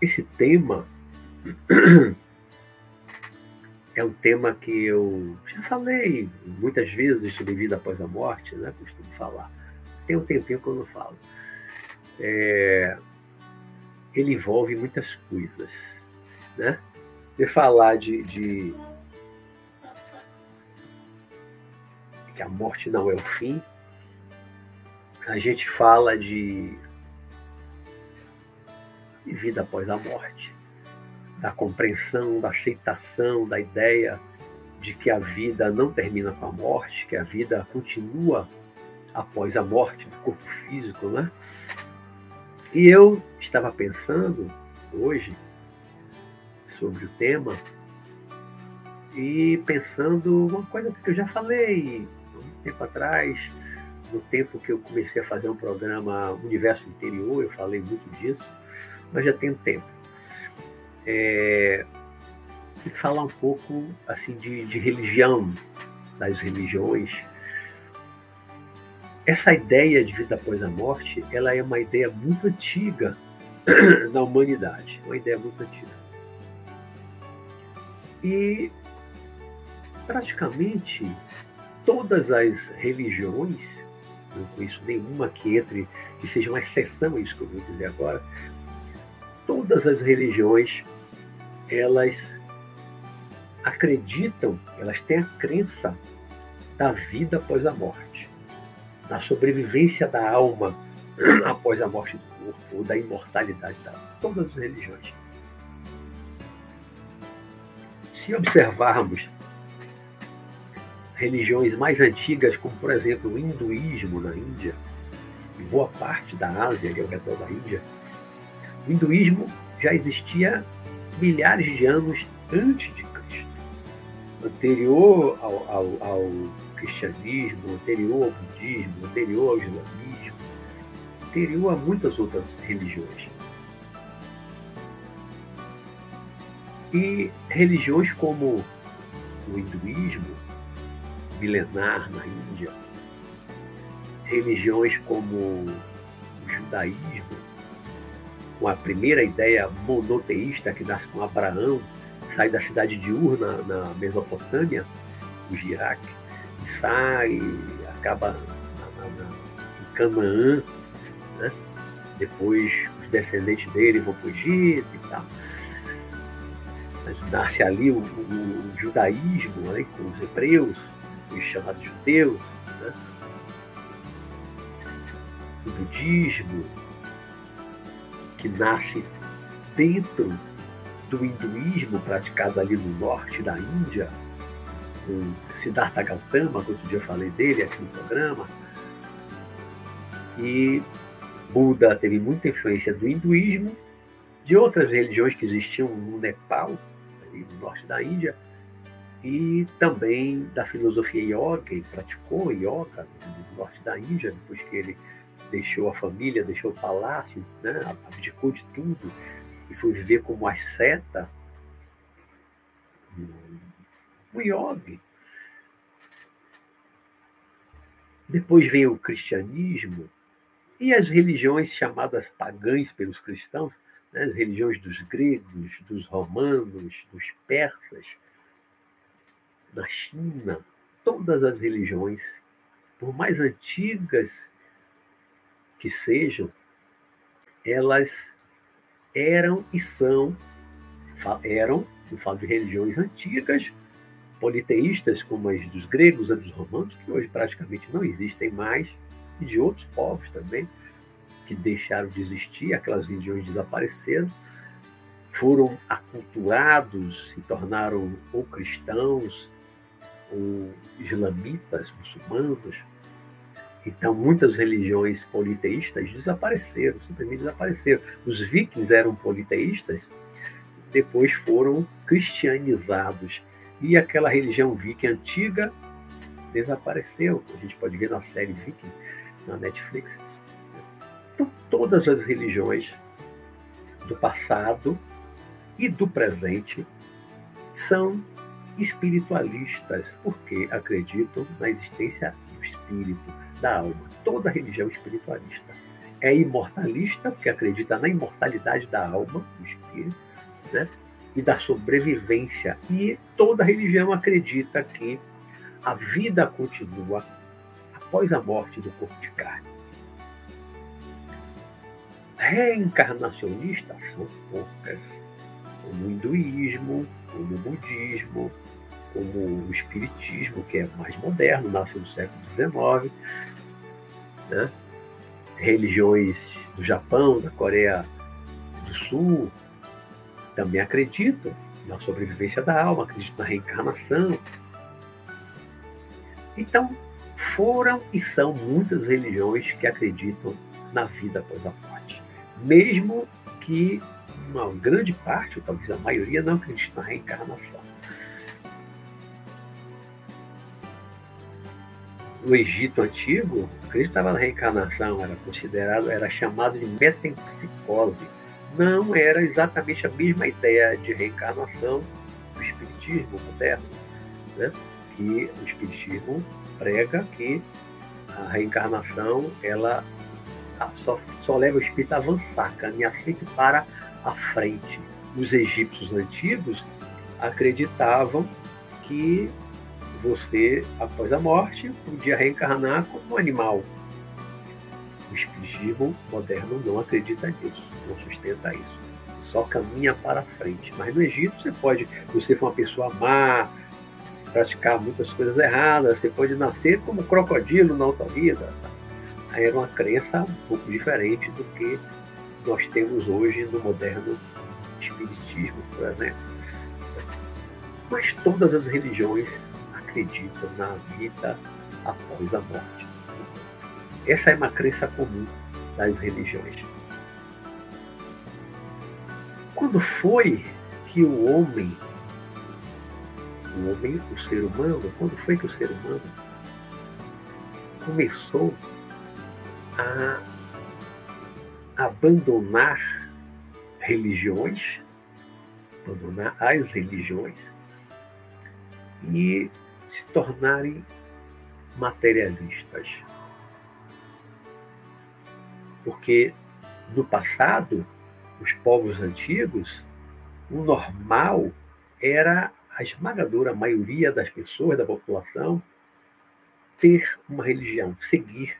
Esse tema é um tema que eu já falei muitas vezes sobre vida após a morte, né? Costumo falar. Tem um tempinho que eu não falo. É... Ele envolve muitas coisas, né? De falar de, de que a morte não é o fim, a gente fala de vida após a morte, da compreensão, da aceitação da ideia de que a vida não termina com a morte, que a vida continua após a morte do corpo físico, né? E eu estava pensando hoje sobre o tema e pensando uma coisa que eu já falei tempo atrás, no tempo que eu comecei a fazer um programa Universo Interior, eu falei muito disso mas já tenho tempo. É, e falar um pouco assim de, de religião, das religiões. Essa ideia de vida após a morte, ela é uma ideia muito antiga na humanidade, uma ideia muito antiga. E praticamente todas as religiões, não conheço nenhuma que entre, que seja uma exceção a isso que eu vou dizer agora, todas as religiões elas acreditam, elas têm a crença da vida após a morte, da sobrevivência da alma após a morte do corpo, ou da imortalidade da alma. Todas as religiões. Se observarmos religiões mais antigas, como por exemplo o hinduísmo na Índia, e boa parte da Ásia, ali ao redor da Índia, o hinduísmo já existia milhares de anos antes de Cristo, anterior ao, ao, ao cristianismo, anterior ao budismo, anterior ao islamismo, anterior a muitas outras religiões. E religiões como o hinduísmo, milenar na Índia, religiões como o judaísmo, com a primeira ideia monoteísta que nasce com Abraão, sai da cidade de Ur, na, na Mesopotâmia, o Iraque, e sai, acaba na, na, em Canaã, né? depois os descendentes dele vão para o Egito e tal. Mas nasce ali o, o, o judaísmo, né? com os hebreus, os chamados judeus, né? o budismo, que nasce dentro do hinduísmo praticado ali no norte da Índia, com Siddhartha Gautama, que outro dia falei dele aqui no programa. E Buda teve muita influência do hinduísmo, de outras religiões que existiam no Nepal, ali no norte da Índia, e também da filosofia yoga, ele praticou yoga no norte da Índia, depois que ele deixou a família, deixou o palácio, né? abdicou de tudo e foi viver como asceta, um yogi. Depois vem o cristianismo e as religiões chamadas pagãs pelos cristãos, né? as religiões dos gregos, dos romanos, dos persas, na China, todas as religiões, por mais antigas que sejam, elas eram e são, eram, eu falo de religiões antigas, politeístas, como as dos gregos e dos romanos, que hoje praticamente não existem mais, e de outros povos também, que deixaram de existir, aquelas religiões desapareceram, foram aculturados, se tornaram ou cristãos, ou islamitas, muçulmanos, então, muitas religiões politeístas desapareceram, simplesmente desapareceram. Os vikings eram politeístas, depois foram cristianizados. E aquela religião viking antiga desapareceu. A gente pode ver na série Viking, na Netflix. Então, todas as religiões do passado e do presente são espiritualistas, porque acreditam na existência do espírito, da alma. Toda religião espiritualista é imortalista, porque acredita na imortalidade da alma, do espírito, né? e da sobrevivência. E toda religião acredita que a vida continua após a morte do corpo de carne. Reencarnacionistas são poucas, como o hinduísmo, como o budismo, como o espiritismo, que é mais moderno, nasceu no século XIX, né? religiões do Japão, da Coreia do Sul, também acreditam na sobrevivência da alma, acreditam na reencarnação. Então, foram e são muitas religiões que acreditam na vida após a morte. Mesmo que uma grande parte, ou talvez a maioria, não acredite na reencarnação. No Egito Antigo, acreditava na reencarnação, era considerado, era chamado de metempsicose. Não era exatamente a mesma ideia de reencarnação do Espiritismo moderno, né? que o Espiritismo prega que a reencarnação ela só, só leva o espírito a avançar, caminhar sempre para a frente. Os egípcios antigos acreditavam que você, após a morte, podia reencarnar como um animal. O espiritismo moderno não acredita nisso, não sustenta isso. Só caminha para frente. Mas no Egito você pode, você for uma pessoa má, praticar muitas coisas erradas, você pode nascer como crocodilo na outra vida. Aí era uma crença um pouco diferente do que nós temos hoje no moderno espiritismo, por exemplo. Mas todas as religiões acreditam na vida após a morte. Essa é uma crença comum das religiões. Quando foi que o homem o homem, o ser humano, quando foi que o ser humano começou a abandonar religiões, abandonar as religiões e se tornarem materialistas. Porque no passado, os povos antigos, o normal era a esmagadora maioria das pessoas, da população, ter uma religião, seguir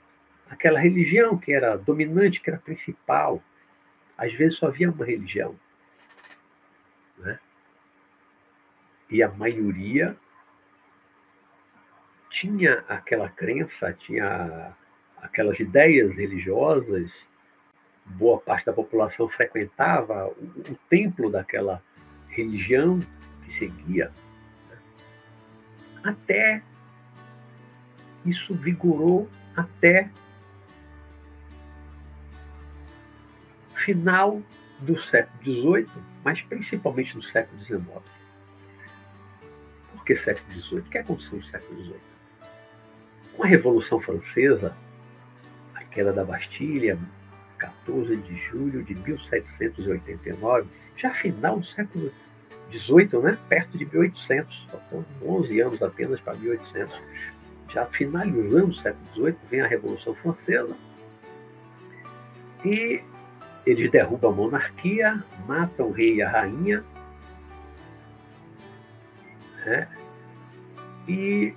aquela religião que era dominante, que era principal. Às vezes só havia uma religião. Né? E a maioria tinha aquela crença, tinha aquelas ideias religiosas, boa parte da população frequentava o, o templo daquela religião, seguia, né? até isso vigorou até final do século XVIII, mas principalmente no século XIX. Por que século XVIII? O que aconteceu no século XVIII? Com a Revolução Francesa, a queda da Bastilha, 14 de julho de 1789, já final do século 18, né? perto de 1800, faltam 11 anos apenas para 1800. Já finalizando o século XVIII, vem a Revolução Francesa e eles derrubam a monarquia, matam o rei e a rainha, né? e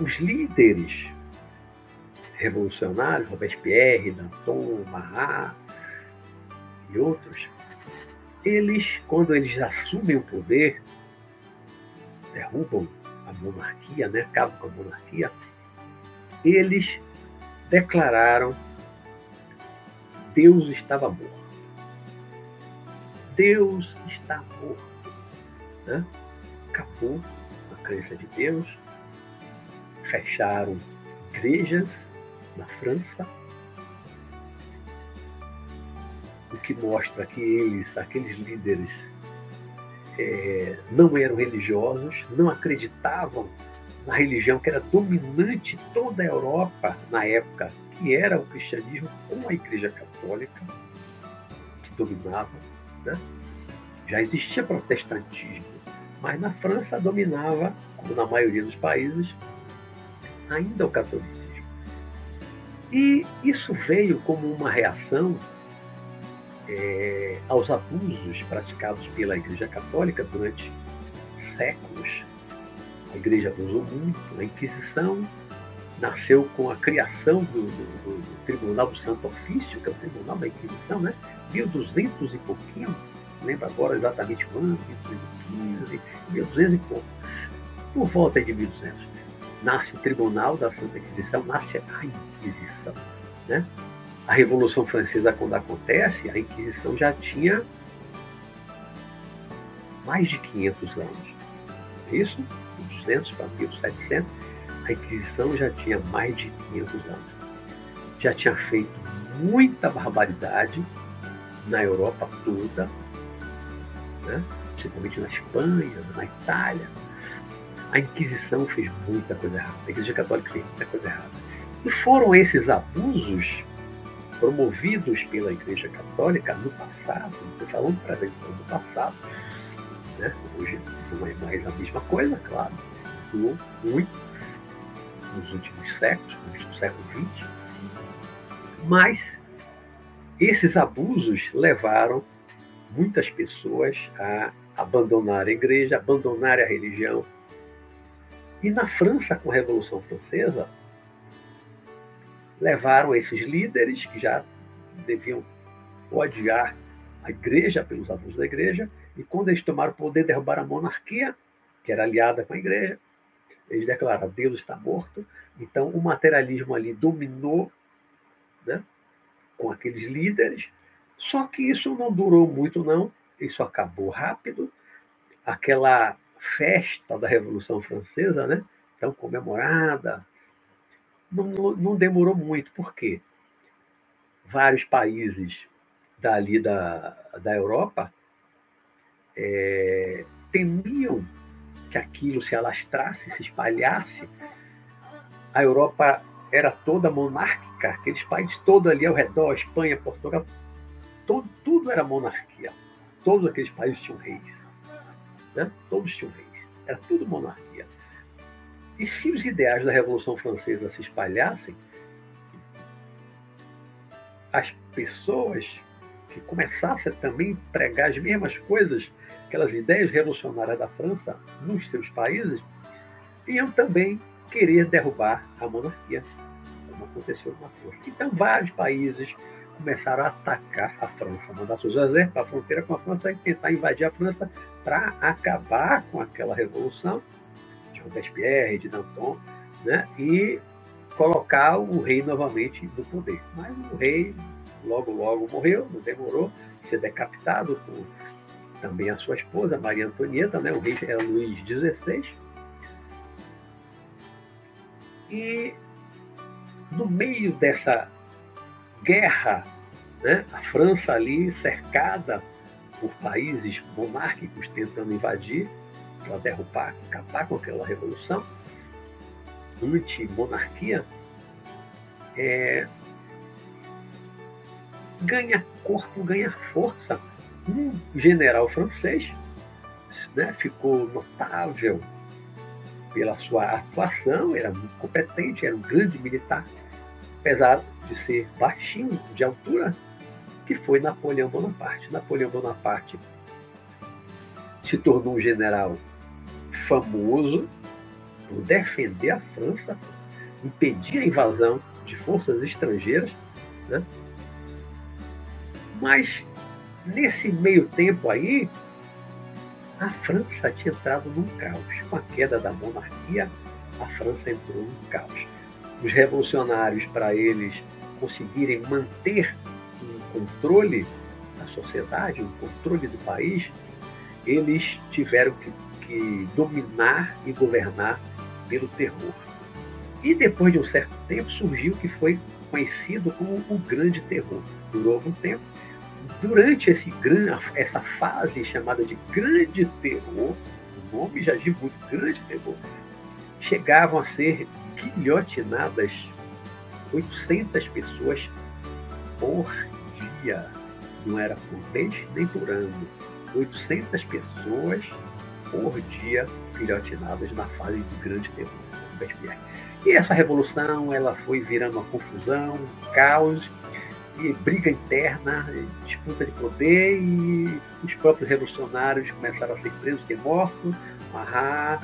os líderes revolucionários, Robespierre, Danton, Marat, e outros, eles, quando eles assumem o poder, derrubam a monarquia, né, acabam com a monarquia, eles declararam Deus estava morto. Deus está morto. Né? Acabou a crença de Deus, fecharam igrejas na França, o que mostra que eles, aqueles líderes, é, não eram religiosos, não acreditavam na religião que era dominante toda a Europa na época, que era o cristianismo com a Igreja Católica, que dominava. Né? Já existia protestantismo, mas na França dominava, como na maioria dos países, ainda o catolicismo. E isso veio como uma reação é, aos abusos praticados pela Igreja Católica durante séculos. A Igreja abusou muito, a Inquisição nasceu com a criação do, do, do, Tribunal do Santo Ofício, que é o Tribunal da Inquisição, né? 1200 e pouquinho, lembro agora exatamente quando, 1215, 1200 e pouco, por volta de 1200. Nasce o Tribunal da Santa Inquisição, nasce a Inquisição, né? A Revolução Francesa, quando acontece, a Inquisição já tinha mais de 500 anos. Isso, 200 para 1700, a Inquisição já tinha mais de 500 anos. Já tinha feito muita barbaridade na Europa toda, né? principalmente na Espanha, na Itália. A Inquisição fez muita coisa errada, a Igreja Católica fez muita coisa errada. E foram esses abusos promovidos pela Igreja Católica no passado, estou falando para dentro do passado, né? hoje não é mais a mesma coisa, claro, mudou muito nos últimos séculos, no século XX, mas esses abusos levaram muitas pessoas a abandonar a igreja, abandonar a religião. E na França, com a Revolução Francesa, levaram esses líderes que já deviam odiar a igreja pelos abusos da igreja, e quando eles tomaram o poder, derrubaram a monarquia, que era aliada com a igreja, eles declararam: Deus está morto. Então, o materialismo ali dominou né, com aqueles líderes. Só que isso não durou muito, não. Isso acabou rápido. Aquela festa da Revolução Francesa, né, tão comemorada, não, não demorou muito. Por quê? Vários países dali da, da Europa é, temiam que aquilo se alastrasse, se espalhasse. A Europa era toda monárquica, aqueles países todos ali ao redor, Espanha, Portugal, todo, tudo era monarquia. Todos aqueles países tinham reis. Né? Todos tinham reis. Era tudo monarquia. E se os ideais da Revolução Francesa se espalhassem, as pessoas que começassem a também pregar as mesmas coisas aquelas ideias revolucionárias da França nos seus países, iam também querer derrubar a monarquia, como aconteceu com a França. Então, vários países começaram a atacar a França, mandar seus exércitos para a fronteira com a França e tentar invadir a França para acabar com aquela revolução de Robespierre, de Danton, né? e colocar o rei novamente no poder. Mas o rei logo, logo morreu, não demorou, ser decapitado por também a sua esposa, Maria Antonieta, né? o rei era Luís XVI. E no meio dessa guerra, né? a França ali cercada por países monárquicos tentando invadir, para derrubar, acabar com aquela revolução, anti-monarquia, é, ganha corpo, ganha força um general francês né, ficou notável pela sua atuação, era muito competente, era um grande militar, apesar de ser baixinho de altura, que foi Napoleão Bonaparte. Napoleão Bonaparte se tornou um general famoso por defender a França, impedir a invasão de forças estrangeiras, né? mas Nesse meio tempo aí, a França tinha entrado num caos. Com a queda da monarquia, a França entrou num caos. Os revolucionários, para eles conseguirem manter um controle da sociedade, um controle do país, eles tiveram que, que dominar e governar pelo terror. E depois de um certo tempo surgiu o que foi conhecido como o Grande Terror. Durou algum tempo, durante esse, essa fase chamada de grande terror, o nome já diz muito grande terror, chegavam a ser guilhotinadas 800 pessoas por dia. Não era por mês nem por ano. 800 pessoas por dia guilhotinadas na fase de grande terror. E essa revolução ela foi virando uma confusão, um caos, e briga interna, disputa de poder, e os próprios revolucionários começaram a ser presos, ter morto. Marat,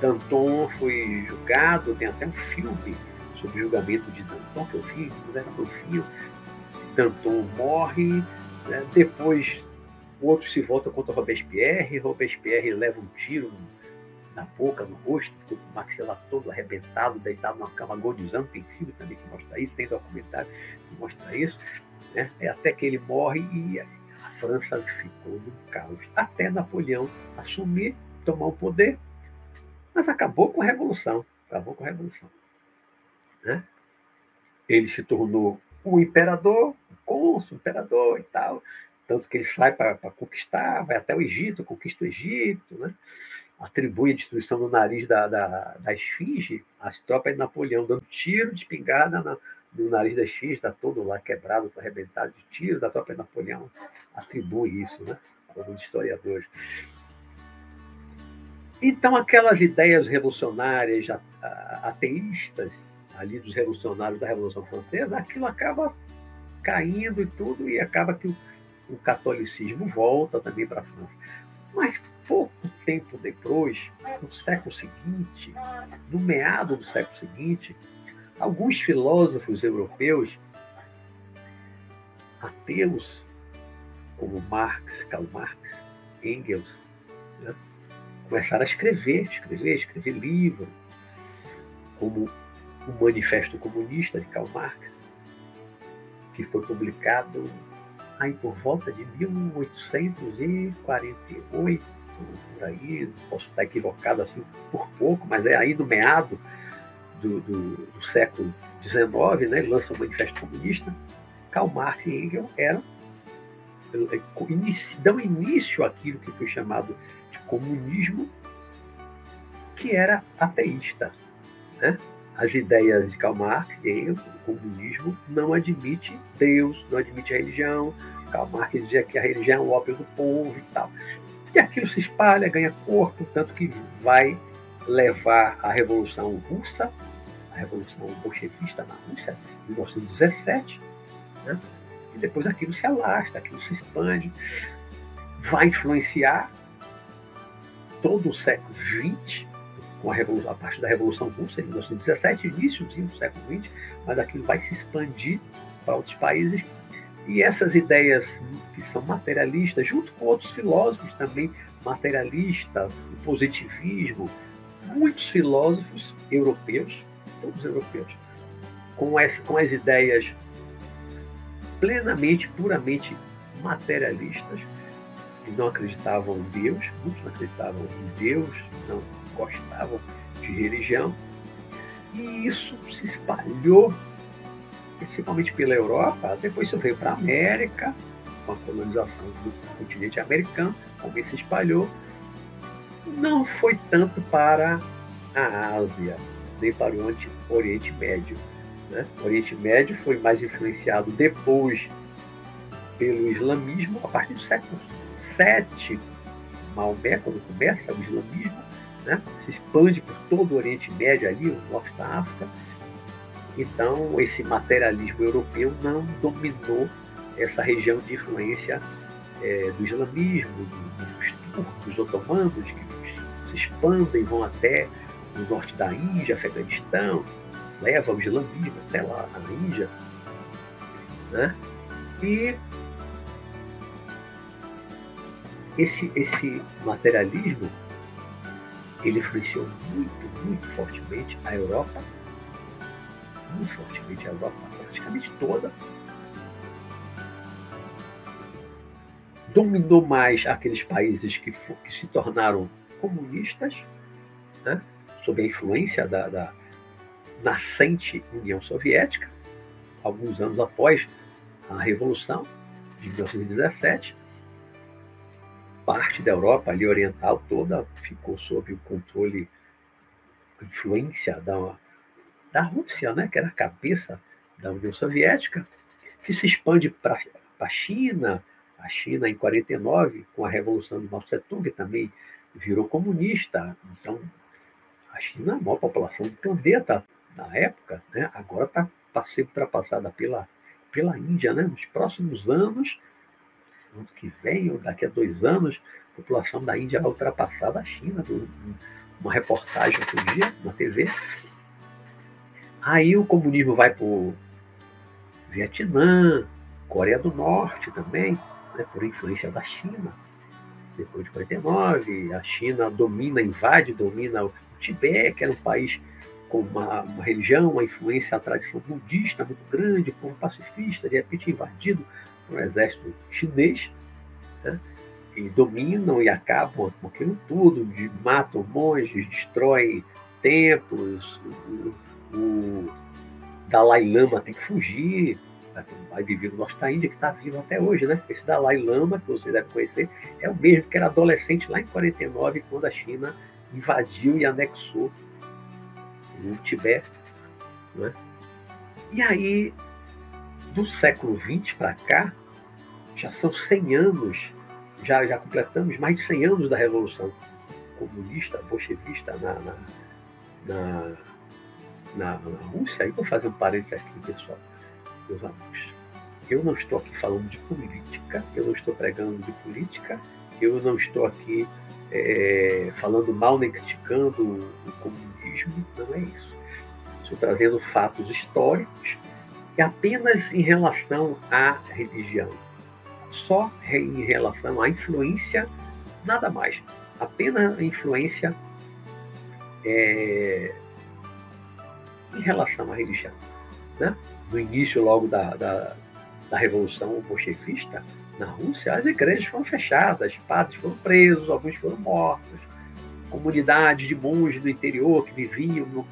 Danton foi julgado, tem até um filme sobre o julgamento de Danton que eu vi, não era no filme. Danton morre, né? depois o outro se volta contra Robespierre, Robespierre leva um tiro na boca, no rosto, com o maxilar todo arrebentado, deitado numa cama agonizando. Tem filme também que mostra isso, tem documentário que mostra isso. Né? É até que ele morre e a França ficou num caos. Até Napoleão assumir, tomar o poder, mas acabou com a Revolução. Acabou com a Revolução. Né? Ele se tornou o imperador, o cônsul, imperador e tal. Tanto que ele sai para conquistar, vai até o Egito, conquista o Egito, né? atribui a destruição do nariz da, da, da esfinge às tropas de Napoleão, dando tiro de espingarda na, no nariz da esfinge, está todo lá quebrado, arrebentado de tiro da tropa de Napoleão. Atribui isso, né? Alguns historiadores. Então, aquelas ideias revolucionárias, ateístas, ali dos revolucionários da Revolução Francesa, aquilo acaba caindo e tudo, e acaba que o, o catolicismo volta também para a França. Mas pouco tempo depois, no século seguinte, no meado do século seguinte, alguns filósofos europeus, ateus, como Marx, Karl Marx, Engels, né, começaram a escrever, escrever, escrever livros, como o Manifesto Comunista de Karl Marx, que foi publicado aí por volta de 1848, por aí, posso estar equivocado assim por pouco, mas é aí no meado do, do, do século XIX, né, lança o Manifesto Comunista, Karl Marx e Engels eram dão início àquilo que foi chamado comunismo, que era ateísta. Né? As ideias de Karl Marx Engels, o comunismo, não admite Deus, não admite a religião. Karl Marx dizia que a religião é o ópio do povo e tal. E aquilo se espalha, ganha corpo, tanto que vai levar a Revolução Russa, a Revolução Bolchevista na Rússia, em 1917, né? e depois aquilo se alasta, aquilo se expande, vai influenciar todo o século XX, com a, a da Revolução Russa, em 1917, início do século XX, mas aquilo vai se expandir para outros países. E essas ideias que são materialistas, junto com outros filósofos também materialistas, o positivismo, muitos filósofos europeus, todos europeus, com, essa, com as ideias plenamente, puramente materialistas, não acreditavam em Deus, muitos não acreditavam em Deus, não gostavam de religião, e isso se espalhou principalmente pela Europa, depois isso veio para a América, com a colonização do continente americano, como se espalhou. Não foi tanto para a Ásia, nem para o Oriente Médio. Né? O Oriente Médio foi mais influenciado depois pelo islamismo, a partir do século VII. Maomé, quando começa o islamismo, né? se expande por todo o Oriente Médio ali, o norte da África, então, esse materialismo europeu não dominou essa região de influência é, do islamismo, dos turcos otomanos, que se expandem, vão até o norte da Índia, Afeganistão, leva o islamismo até lá na Índia. Né? E esse, esse materialismo ele influenciou muito, muito fortemente a Europa muito fortemente a Europa, praticamente toda, dominou mais aqueles países que, que se tornaram comunistas, né, sob a influência da, da nascente União Soviética, alguns anos após a Revolução de 1917. Parte da Europa ali oriental toda ficou sob o controle, influência da da Rússia, né, que era a cabeça da União Soviética, que se expande para a China, A China, em 49, com a Revolução de Mao Tse-tung, também virou comunista. Então, a China, a maior população do planeta na época, né? agora está tá sendo ultrapassada pela, pela Índia. Né? Nos próximos anos, ano que vem, ou daqui a dois anos, a população da Índia vai ultrapassar a China. Uma reportagem outro dia na TV. Aí o comunismo vai para o Vietnã, Coreia do Norte também, né, por influência da China. Depois de 49, a China domina, invade, domina o Tibete, que era um país com uma, uma religião, uma influência, a tradição budista muito grande, povo pacifista, de repente invadido um exército chinês, né? e dominam e acabam com aquilo tudo, de, matam monges, destroem templos, o, o Dalai Lama tem que fugir, vai viver no norte da Índia, que está vivo até hoje, né? Esse Dalai Lama, que você deve conhecer, é o mesmo que era adolescente lá em 49, quando a China invadiu e anexou o Tibete. Né? E aí, do século XX para cá, já são 100 anos, já, já completamos mais de 100 anos da Revolução Comunista, bolchevista na, na, na, na, na Rússia. Aí vou fazer um parênteses aqui, pessoal, meus amigos. Eu não estou aqui falando de política, eu não estou pregando de política, eu não estou aqui é, falando mal nem criticando o comunismo, não é isso. Estou trazendo fatos históricos e apenas em relação à religião. Só em relação à influência, nada mais. Apenas a influência é, em relação à religião. Né? No início, logo da, da, da Revolução Bolchevista, na Rússia, as igrejas foram fechadas, padres foram presos, alguns foram mortos, comunidades de monges do interior que viviam no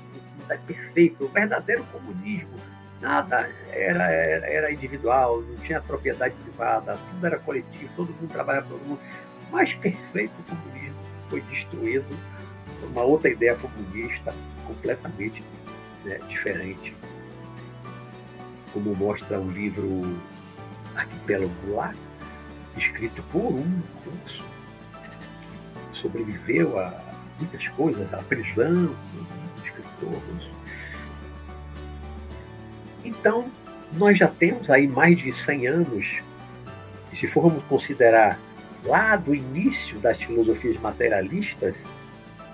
comunidade perfeita, o verdadeiro comunismo. Nada era, era, era, individual, não tinha propriedade privada, tudo era coletivo, todo mundo trabalhava todo mundo. O mais perfeito comunismo foi destruído por uma outra ideia comunista completamente né, diferente. Como mostra o livro Arquipélago Lá, escrito por um russo que sobreviveu a muitas coisas, a prisão, um escritor russo. Então, nós já temos aí mais de 100 anos, e se formos considerar lá do início das filosofias materialistas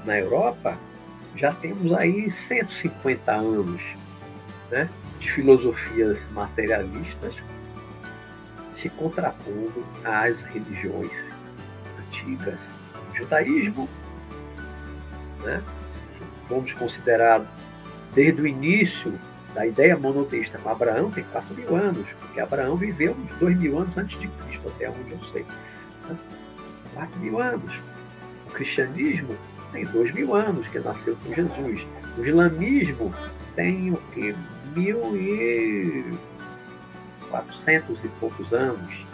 na Europa, já temos aí 150 anos né, de filosofias materialistas se contrapondo às religiões antigas. O judaísmo, né, vamos considerar desde o início da ideia monoteísta, Abraão tem 4 mil anos, porque Abraão viveu uns 2 mil anos antes de Cristo, até onde eu sei. Né? 4 mil anos. O cristianismo tem 2 mil anos, que nasceu com Jesus. O islamismo tem o quê? Mil e 400 e poucos anos,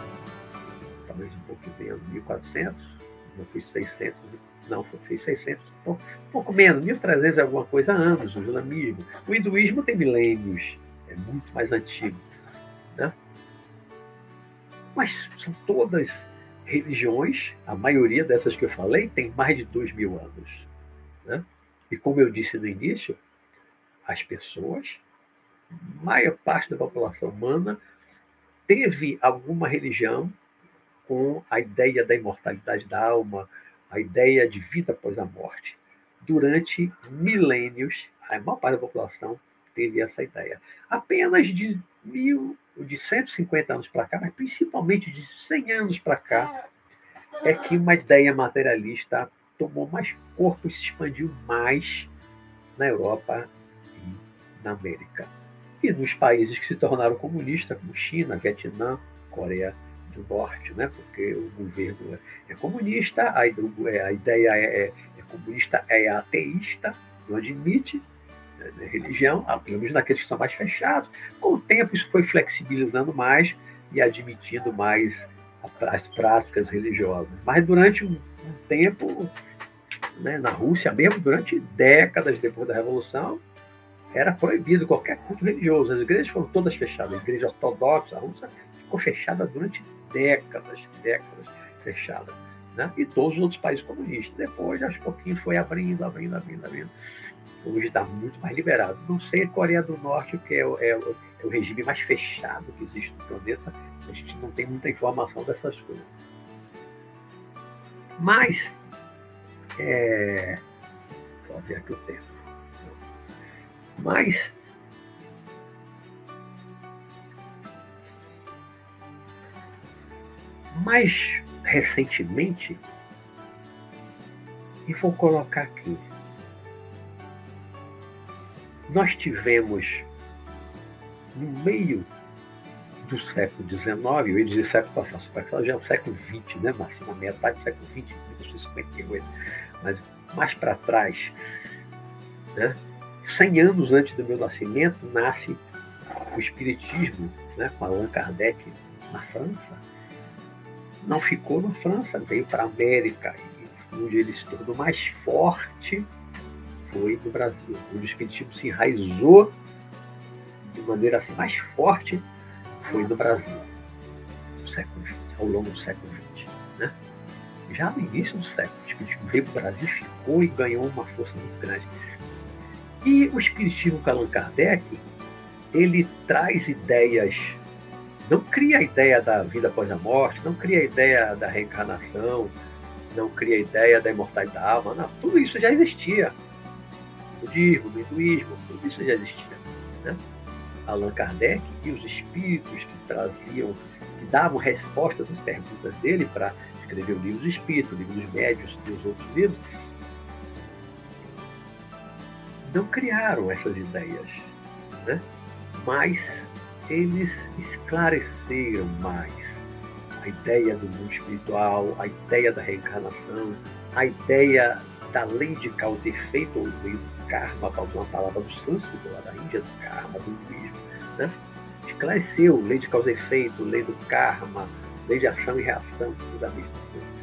talvez um pouco menos, 1400, não fui 600, não, foi 600, um pouco menos, 1300 e alguma coisa anos, o islamismo. O hinduísmo tem milênios, é muito mais antigo. Né? Mas são todas religiões, a maioria dessas que eu falei, tem mais de dois mil anos. Né? E como eu disse no início, as pessoas, maior parte da população humana, teve alguma religião com a ideia da imortalidade da alma, a ideia de vida após a morte. Durante milênios, a maior parte da população teve essa ideia. Apenas de mil, de 150 anos para cá, mas principalmente de 100 anos para cá, é que uma ideia materialista tomou mais corpo e se expandiu mais na Europa e na América e nos países que se tornaram comunistas, como China, Vietnã, Coreia do Norte, né? porque o governo é comunista, a, é, a ideia é, é, é, comunista, é ateísta, não admite né, né religião, pelo menos naqueles que são mais fechados. Com o tempo, isso foi flexibilizando mais e admitindo mais as práticas religiosas. Mas durante um, um tempo, né, na Rússia mesmo, durante décadas depois da Revolução, era proibido qualquer culto religioso. As igrejas foram todas fechadas. A igreja ortodoxa russa ficou fechada durante décadas, décadas fechada. Né? E todos os outros países comunistas. Depois, aos pouquinhos, foi abrindo, abrindo, abrindo, abrindo. Hoje está muito mais liberado. Não sei a Coreia do Norte, que é, é, é o regime mais fechado que existe no planeta. A gente não tem muita informação dessas coisas. Mas, é... só ver aqui o tempo. Mas, mais recentemente, e vou colocar aqui, nós tivemos no meio do século XIX, eu ia dizer século passado, já é o século XX, né, Márcio? Na metade do século XX, 1958, mas mais para trás, né? 100 anos antes do meu nascimento, nasce o Espiritismo, né, com Allan Kardec na França. Não ficou na França, veio para a América, onde ele se tornou mais forte foi no Brasil, onde o Espiritismo se enraizou de maneira assim, mais forte foi no Brasil, no século XX, ao longo do século XX. Né? Já no início do século, o Espiritismo veio para o Brasil, ficou e ganhou uma força muito grande. E o Espiritismo Allan Kardec, ele traz ideias, não cria a ideia da vida após a morte, não cria a ideia da reencarnação, não cria a ideia da imortalidade da alma, não, tudo isso já existia. O budismo, o hinduísmo, tudo isso já existia. Né? Allan Kardec e os espíritos que traziam, que davam respostas às perguntas dele para escrever o livro dos espíritos, o livro dos médios e os outros livros, não criaram essas ideias, né? mas eles esclareceram mais a ideia do mundo espiritual, a ideia da reencarnação, a ideia da lei de causa e efeito, ou lei do karma, para usar uma palavra do sânscrito, lá da Índia, do karma, do hinduísmo. Né? Esclareceu lei de causa e efeito, lei do karma, lei de ação e reação, tudo a mesma coisa.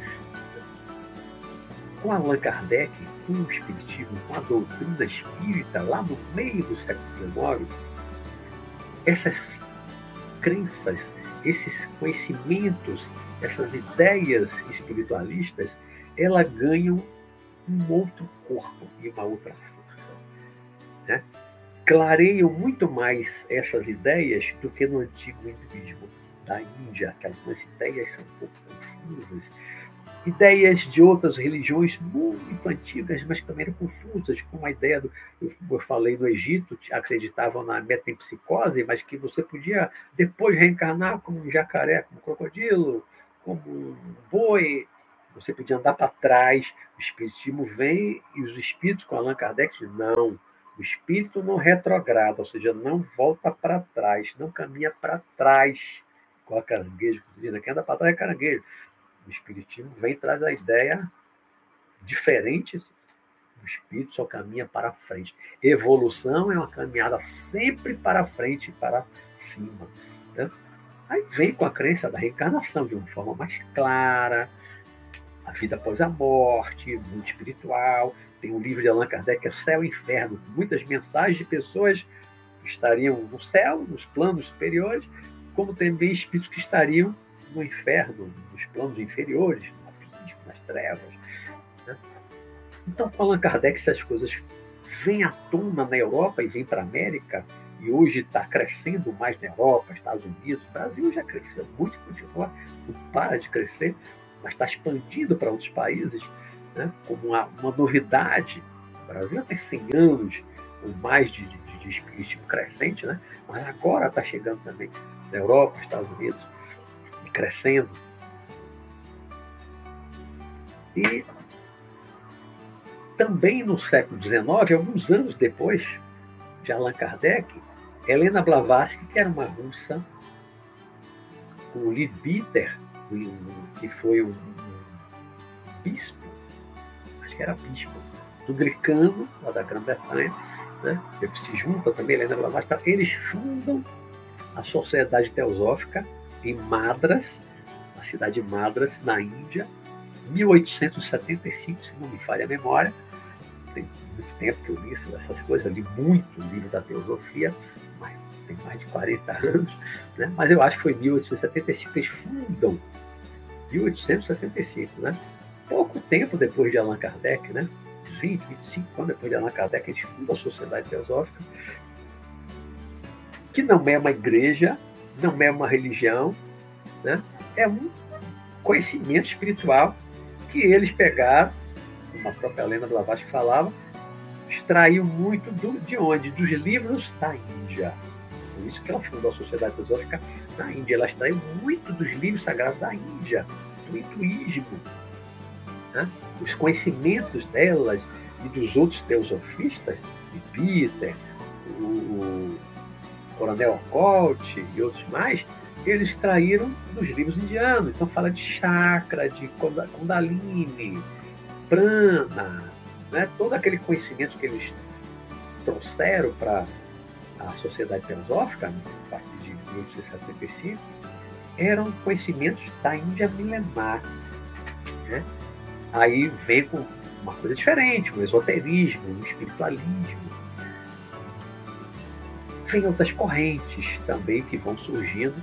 Com Allan Kardec, com o Espiritismo, com a doutrina espírita, lá no meio do século XIX, essas crenças, esses conhecimentos, essas ideias espiritualistas, elas ganham um outro corpo e uma outra força. Né? Clareiam muito mais essas ideias do que no antigo hinduísmo da Índia, aquelas ideias são um pouco confusas ideias de outras religiões muito antigas, mas também eram confusas, como a ideia do, eu falei no Egito, acreditavam na metempsicose, mas que você podia depois reencarnar como um jacaré, como um crocodilo, como um boi, você podia andar para trás, o espiritismo vem e os espíritos com Allan Kardec não, o espírito não retrograda, ou seja, não volta para trás, não caminha para trás, igual a caranguejo, quem anda para trás é caranguejo. O Espiritismo vem traz a ideia diferente. O espírito só caminha para frente. Evolução é uma caminhada sempre para frente e para cima. Né? Aí vem com a crença da reencarnação de uma forma mais clara, a vida após a morte, mundo espiritual. Tem um livro de Allan Kardec, que é Céu e Inferno, muitas mensagens de pessoas que estariam no céu, nos planos superiores, como também espíritos que estariam no inferno, nos planos inferiores, no abismo, nas trevas. Né? Então, Allan Kardec, essas coisas vêm à tona na Europa e vêm para a América, e hoje está crescendo mais na Europa, Estados Unidos, o Brasil já cresceu muito, continua, não para de crescer, mas está expandindo para outros países né, como uma, uma, novidade. O Brasil tem 100 anos ou mais de, de, de espiritismo crescente, né, mas agora está chegando também na Europa, Estados Unidos crescendo. E também no século XIX, alguns anos depois de Allan Kardec, Helena Blavatsky, que era uma russa, com Leadbeater, que foi um, bispo, acho que era bispo, do Glicano, lá da Grã-Bretanha, né? se junta também, Helena Blavatsky, eles fundam a Sociedade Teosófica em Madras, na cidade de Madras, na Índia, 1875, se não me falha a memória. Tem muito tempo que eu li essas coisas, li muito livro da teosofia, mas tem mais de 40 anos, né? mas eu acho que foi 1875 que eles fundam, 1875, né? pouco tempo depois de Allan Kardec, né? 20, 25 anos depois de Allan Kardec, eles fundam a Sociedade Teosófica, que não é uma igreja, não é uma religião, né? é um conhecimento espiritual que eles pegaram, como a própria Helena Blavatsky falava, extraiu muito do, de onde? Dos livros da Índia. Por isso que ela fundou a Sociedade Teosófica na Índia. Ela extraiu muito dos livros sagrados da Índia, do hinduísmo. Né? Os conhecimentos delas e dos outros teosofistas, de Peter, o, Coronel Occult e outros mais, eles extraíram dos livros indianos. Então fala de chakra, de kundalini, prana, né? todo aquele conhecimento que eles trouxeram para a sociedade teosófica, a partir de 1875, eram conhecimentos da Índia milenar. Né? Aí vem com uma coisa diferente, um esoterismo, um espiritualismo. Vem outras correntes também que vão surgindo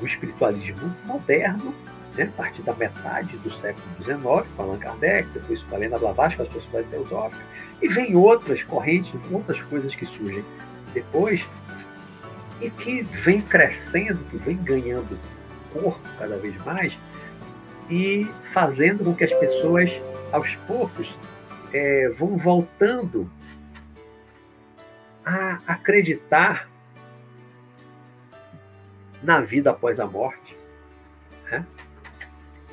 o espiritualismo moderno, né, a partir da metade do século XIX, com Allan Kardec, depois com Helena Blavatsky, a Sociedade Teosófica, e vem outras correntes, outras coisas que surgem depois e que vem crescendo, que vem ganhando corpo cada vez mais e fazendo com que as pessoas, aos poucos, é, vão voltando a acreditar na vida após a morte. Né?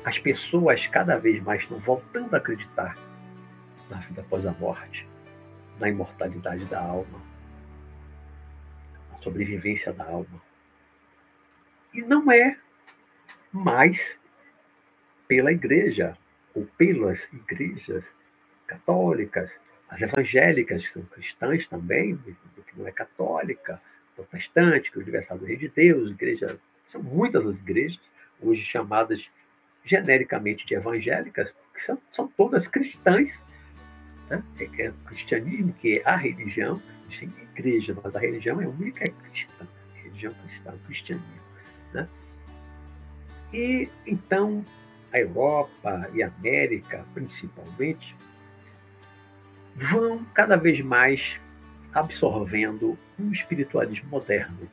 As pessoas cada vez mais estão voltando a acreditar na vida após a morte, na imortalidade da alma, na sobrevivência da alma. E não é mais pela igreja, ou pelas igrejas católicas, as evangélicas, são cristãs também, que não é católica, protestante, que é Universal do Rei de Deus, igreja, são muitas as igrejas, hoje chamadas genericamente de evangélicas, que são, são todas cristãs. Né? É, é o cristianismo, que é a religião, tem igreja, mas a religião é única, é cristã, a religião cristã, o cristianismo. Né? E então a Europa e a América, principalmente, vão cada vez mais absorvendo um espiritualismo moderno,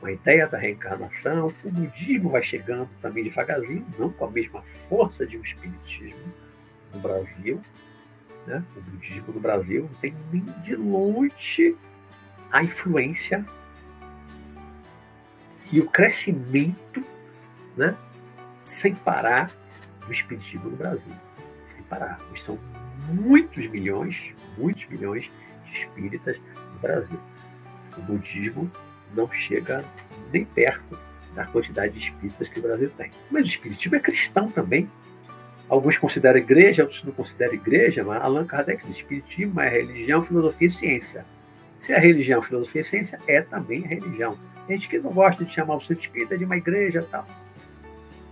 uma ideia da reencarnação. O budismo vai chegando também devagarzinho, não com a mesma força de um espiritismo no Brasil. Né? O budismo no Brasil não tem nem de longe a influência e o crescimento né, sem parar do espiritismo no Brasil. Sem parar. São muitos milhões, muitos milhões de espíritas Brasil. O budismo não chega nem perto da quantidade de espíritas que o Brasil tem. Mas o espiritismo é cristão também. Alguns consideram igreja, outros não consideram igreja, mas Allan Kardec diz: espiritismo é religião, filosofia e ciência. Se é religião, filosofia e ciência, é também religião. Tem gente que não gosta de chamar o centro espírita de uma igreja tal.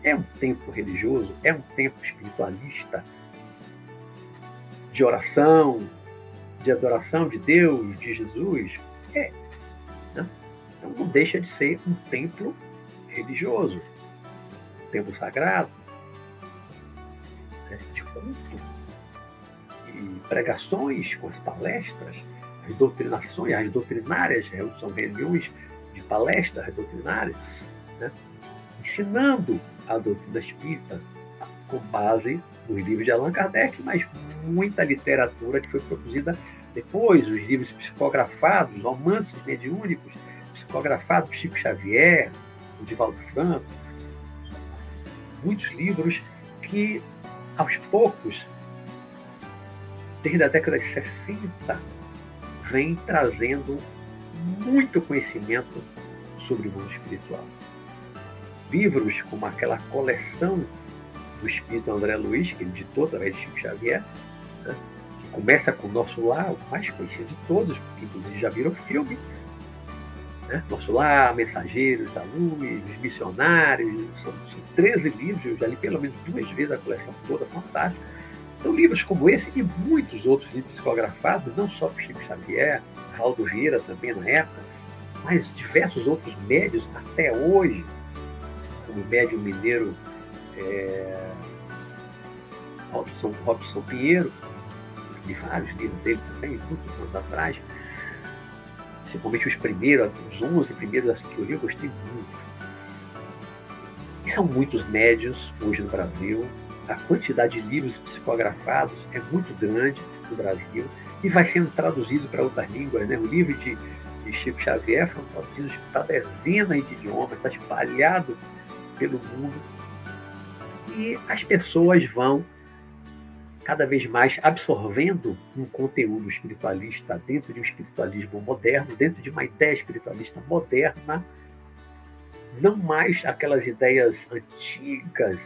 É um tempo religioso, é um tempo espiritualista, de oração, de adoração de Deus, de Jesus? É. Né? Então não deixa de ser um templo religioso, um templo sagrado, né? de culto, e pregações com as palestras, as doutrinações, as doutrinárias, são reuniões de palestras doutrinárias, né? ensinando a doutrina espírita com base nos livros de Allan Kardec, mas muita literatura que foi produzida depois, os livros psicografados, romances mediúnicos, psicografados Chico Xavier, o Divaldo Franco, muitos livros que, aos poucos, desde a década de 60, vem trazendo muito conhecimento sobre o mundo espiritual. Livros como aquela coleção do espírito André Luiz, que ele ditou através de Chico Xavier, né? que começa com Nosso Lar, o mais conhecido de todos, porque inclusive já viram filme. Né? Nosso Lar, Mensageiros da Os Missionários, são, são 13 livros, eu já li pelo menos duas vezes a coleção toda, fantástica. Então, livros como esse e muitos outros psicografados, não só por Chico Xavier, Valdo Vieira também na época, mas diversos outros médios até hoje, como o médio mineiro é, Robson, Robson Pinheiro, de vários livros dele também, muitos anos atrás, principalmente os primeiros, os 11 primeiros que eu li, eu gostei muito. E são muitos médios hoje no Brasil, a quantidade de livros psicografados é muito grande no Brasil e vai sendo traduzido para outras línguas. Né? O livro de, de Chico Xavier foi traduzido para dezenas de idiomas, está espalhado pelo mundo. E as pessoas vão cada vez mais absorvendo um conteúdo espiritualista dentro de um espiritualismo moderno, dentro de uma ideia espiritualista moderna, não mais aquelas ideias antigas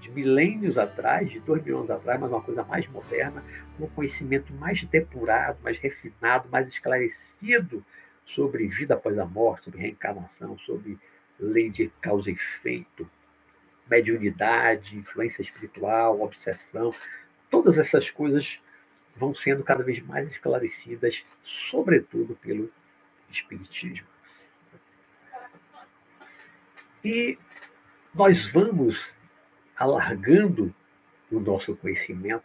de milênios atrás, de dois mil anos atrás, mas uma coisa mais moderna, com um conhecimento mais depurado, mais refinado, mais esclarecido sobre vida após a morte, sobre reencarnação, sobre lei de causa e efeito, mediunidade, influência espiritual, obsessão, todas essas coisas vão sendo cada vez mais esclarecidas, sobretudo pelo Espiritismo. E nós vamos alargando o nosso conhecimento,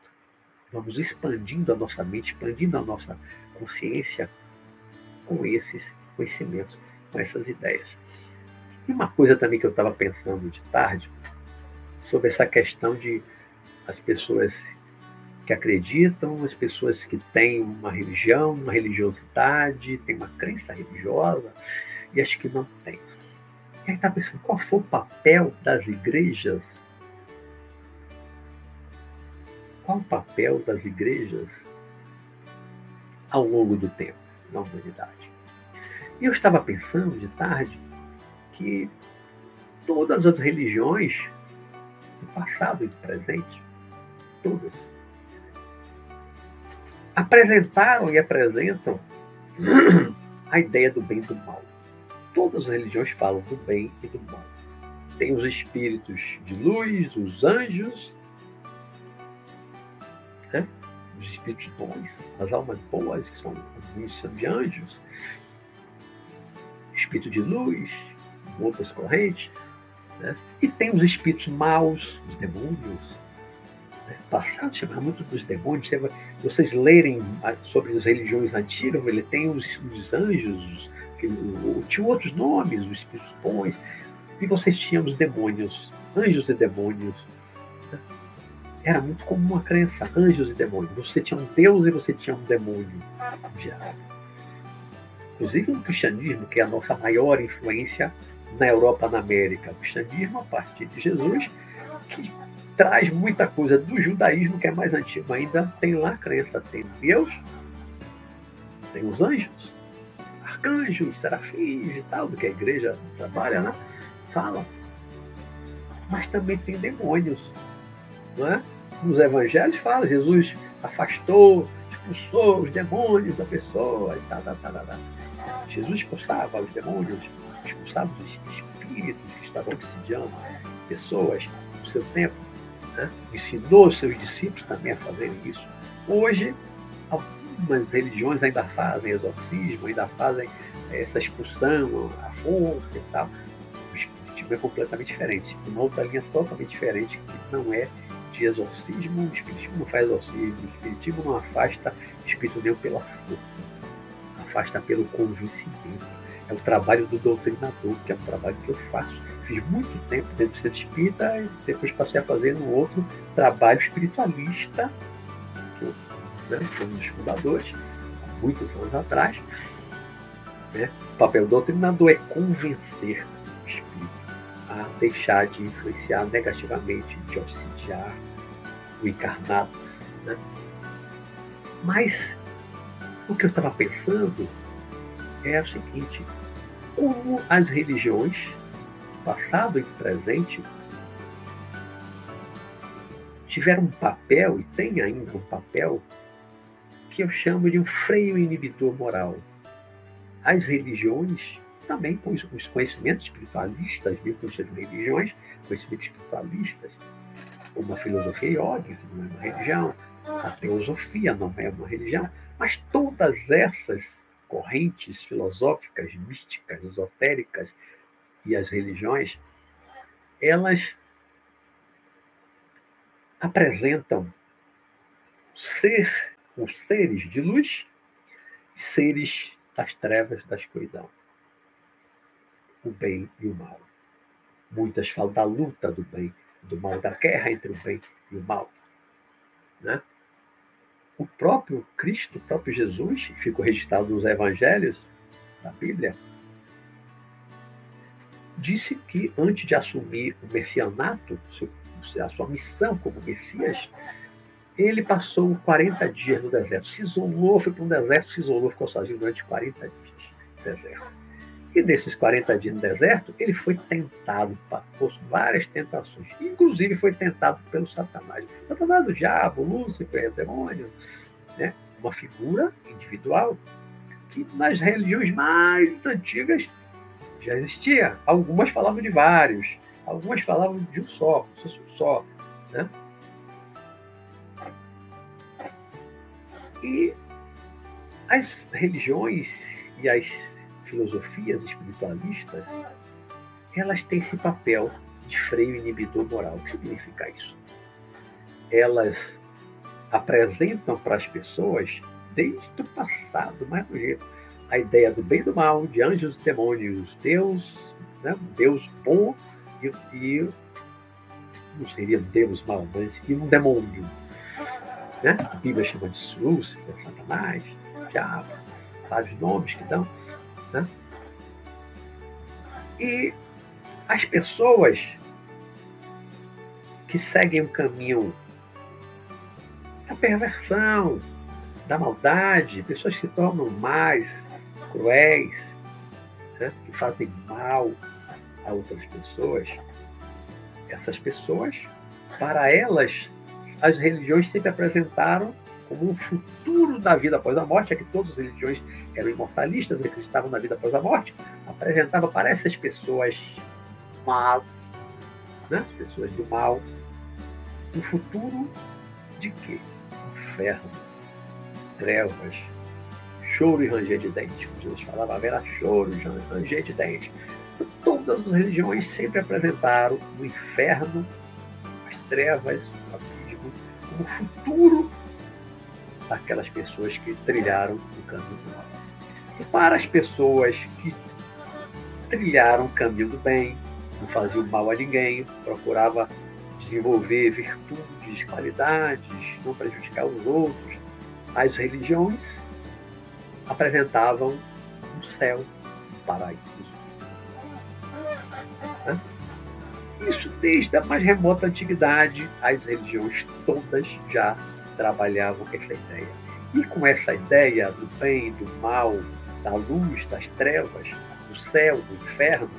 vamos expandindo a nossa mente, expandindo a nossa consciência com esses conhecimentos, com essas ideias. E uma coisa também que eu estava pensando de tarde, sobre essa questão de as pessoas que acreditam, as pessoas que têm uma religião, uma religiosidade, têm uma crença religiosa, e as que não têm. E aí está pensando, qual foi o papel das igrejas qual o papel das igrejas ao longo do tempo na humanidade. E eu estava pensando de tarde que todas as religiões, do passado e do presente, todas, apresentaram e apresentam a ideia do bem e do mal. Todas as religiões falam do bem e do mal. Tem os espíritos de luz, os anjos né? os espíritos bons, as almas boas, que são os de anjos, espírito de luz, outras correntes, né? e tem os espíritos maus, os demônios. Né? Passado chamava muito dos demônios, se vocês lerem sobre as religiões antigas, ele tem os, os anjos, que, tinha outros nomes, os espíritos bons, e vocês tinham os demônios, anjos e demônios, era muito comum a crença, anjos e demônios. Você tinha um Deus e você tinha um demônio, um diabo. Inclusive no cristianismo, que é a nossa maior influência na Europa, na América. O cristianismo, a partir de Jesus, que traz muita coisa do judaísmo, que é mais antigo ainda, tem lá a crença. Tem Deus, tem os anjos, arcanjos, serafins e tal, do que a igreja trabalha, né? Fala. Mas também tem demônios não é? Nos evangelhos fala, Jesus afastou, expulsou os demônios da pessoa e tal, tal, tal, tal. Jesus expulsava os demônios, expulsava os espíritos que estavam obsidiando pessoas no seu tempo. Né? Ensinou seus discípulos também a fazerem isso. Hoje, algumas religiões ainda fazem exorcismo, ainda fazem essa expulsão, a força e tal. O espiritismo é completamente diferente. Uma outra linha totalmente diferente, que não é de exorcismo, o espiritismo não faz exorcismo, o espiritismo não afasta o espírito nenhum pela força, afasta pelo convencimento. É o trabalho do doutrinador, que é um trabalho que eu faço. Fiz muito tempo dentro do centro espírita e depois passei a fazer um outro trabalho espiritualista, que eu né, um dos fundadores, há muitos anos atrás. Né? O papel do doutrinador é convencer o espírito a deixar de influenciar negativamente, de obsidiar, o encarnado. Né? Mas o que eu estava pensando é o seguinte: como as religiões, passado e presente, tiveram um papel e têm ainda um papel que eu chamo de um freio inibidor moral. As religiões, também com os conhecimentos espiritualistas, mesmo que sejam religiões, conhecimentos espiritualistas, como a filosofia que não é uma religião, a teosofia não é uma religião, mas todas essas correntes filosóficas, místicas, esotéricas e as religiões, elas apresentam ser os seres de luz e seres das trevas da escuridão, o bem e o mal. Muitas falam da luta do bem do mal, da guerra entre o bem e o mal. Né? O próprio Cristo, o próprio Jesus, ficou registrado nos evangelhos da Bíblia, disse que antes de assumir o messianato, a sua missão como Messias, ele passou 40 dias no deserto. Se isolou, foi para um deserto, se isolou, ficou sozinho durante 40 dias no deserto. E nesses 40 dias no deserto, ele foi tentado, passou várias tentações. Inclusive foi tentado pelo Satanás. Satanás, o diabo, Lúcifer, demônio. Né? Uma figura individual que nas religiões mais antigas já existia. Algumas falavam de vários, algumas falavam de um só, um só. Né? E as religiões e as filosofias espiritualistas, elas têm esse papel de freio inibidor moral. O que significa isso? Elas apresentam para as pessoas, desde o passado, mais jeito, a ideia do bem e do mal, de anjos e demônios, Deus, né? Deus bom e, e não seria Deus mal, mas e um demônio, né? A Bíblia chama de Lúcifer, Satanás, Diabo, vários nomes que dão. Né? E as pessoas que seguem o caminho da perversão, da maldade, pessoas que se tornam mais cruéis, né? que fazem mal a outras pessoas, essas pessoas, para elas, as religiões sempre apresentaram como um futuro da vida após a morte, é que todas as religiões eram imortalistas, acreditavam na vida após a morte, apresentava para essas pessoas más, né? as pessoas do mal, um futuro de quê? Inferno, trevas, choro e ranger de dente. Jesus falava, haverá choro e ranger de dente. Todas as religiões sempre apresentaram o inferno, as trevas, como futuro daquelas pessoas que trilharam o caminho do mal. E para as pessoas que trilharam o caminho do bem, não faziam mal a ninguém, procurava desenvolver virtudes, qualidades, não prejudicar os outros, as religiões apresentavam um céu, um paraíso. Isso desde a mais remota antiguidade, as religiões todas já trabalhavam essa ideia. E com essa ideia do bem, do mal, da luz, das trevas, do céu, do inferno,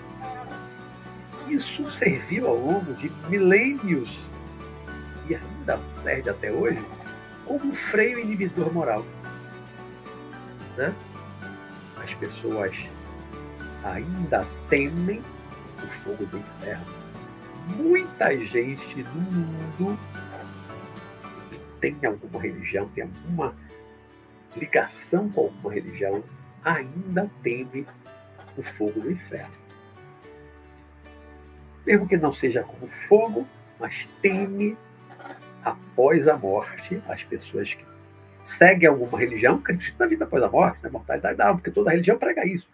isso serviu ao longo de milênios e ainda serve até hoje como um freio inibidor moral. Né? As pessoas ainda temem o fogo do inferno. Muita gente no mundo tem alguma religião, tem alguma ligação com alguma religião, ainda teme o fogo do inferno. Mesmo que não seja como fogo, mas teme após a morte as pessoas que seguem alguma religião, acreditam na vida após a morte, na mortalidade da alma, porque toda religião prega isso.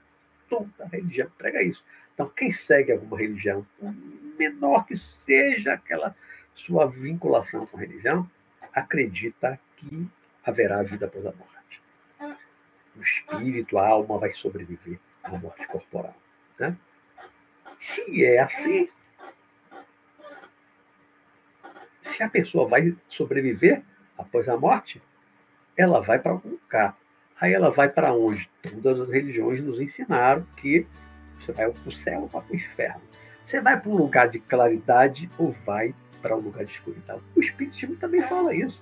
Toda religião prega isso. Então, quem segue alguma religião, por menor que seja aquela sua vinculação com a religião, acredita que haverá vida após a morte. O espírito, a alma vai sobreviver à morte corporal. Né? Se é assim, se a pessoa vai sobreviver após a morte, ela vai para algum lugar. Aí ela vai para onde? Todas as religiões nos ensinaram que você vai para o céu ou para o inferno. Você vai para um lugar de claridade ou vai para um lugar de escuridão. O Espiritismo também fala isso.